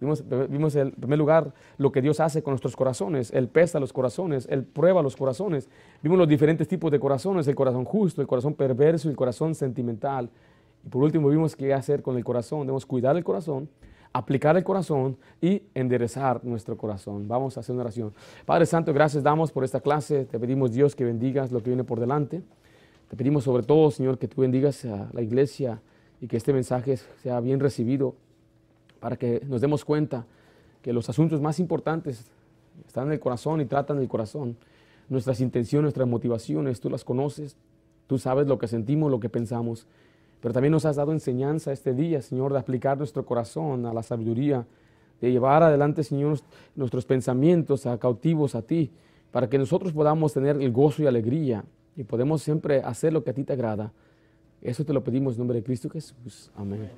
Vimos, vimos en primer lugar lo que Dios hace con nuestros corazones. Él pesa los corazones, Él prueba los corazones. Vimos los diferentes tipos de corazones, el corazón justo, el corazón perverso el corazón sentimental. Y por último vimos qué hacer con el corazón. Debemos cuidar el corazón, aplicar el corazón y enderezar nuestro corazón. Vamos a hacer una oración. Padre Santo, gracias damos por esta clase. Te pedimos Dios que bendigas lo que viene por delante. Te pedimos sobre todo, Señor, que tú bendigas a la iglesia y que este mensaje sea bien recibido para que nos demos cuenta que los asuntos más importantes están en el corazón y tratan el corazón. Nuestras intenciones, nuestras motivaciones, tú las conoces, tú sabes lo que sentimos, lo que pensamos, pero también nos has dado enseñanza este día, Señor, de aplicar nuestro corazón a la sabiduría, de llevar adelante, Señor, nuestros pensamientos a cautivos a ti, para que nosotros podamos tener el gozo y alegría y podemos siempre hacer lo que a ti te agrada. Eso te lo pedimos en nombre de Cristo Jesús. Amén.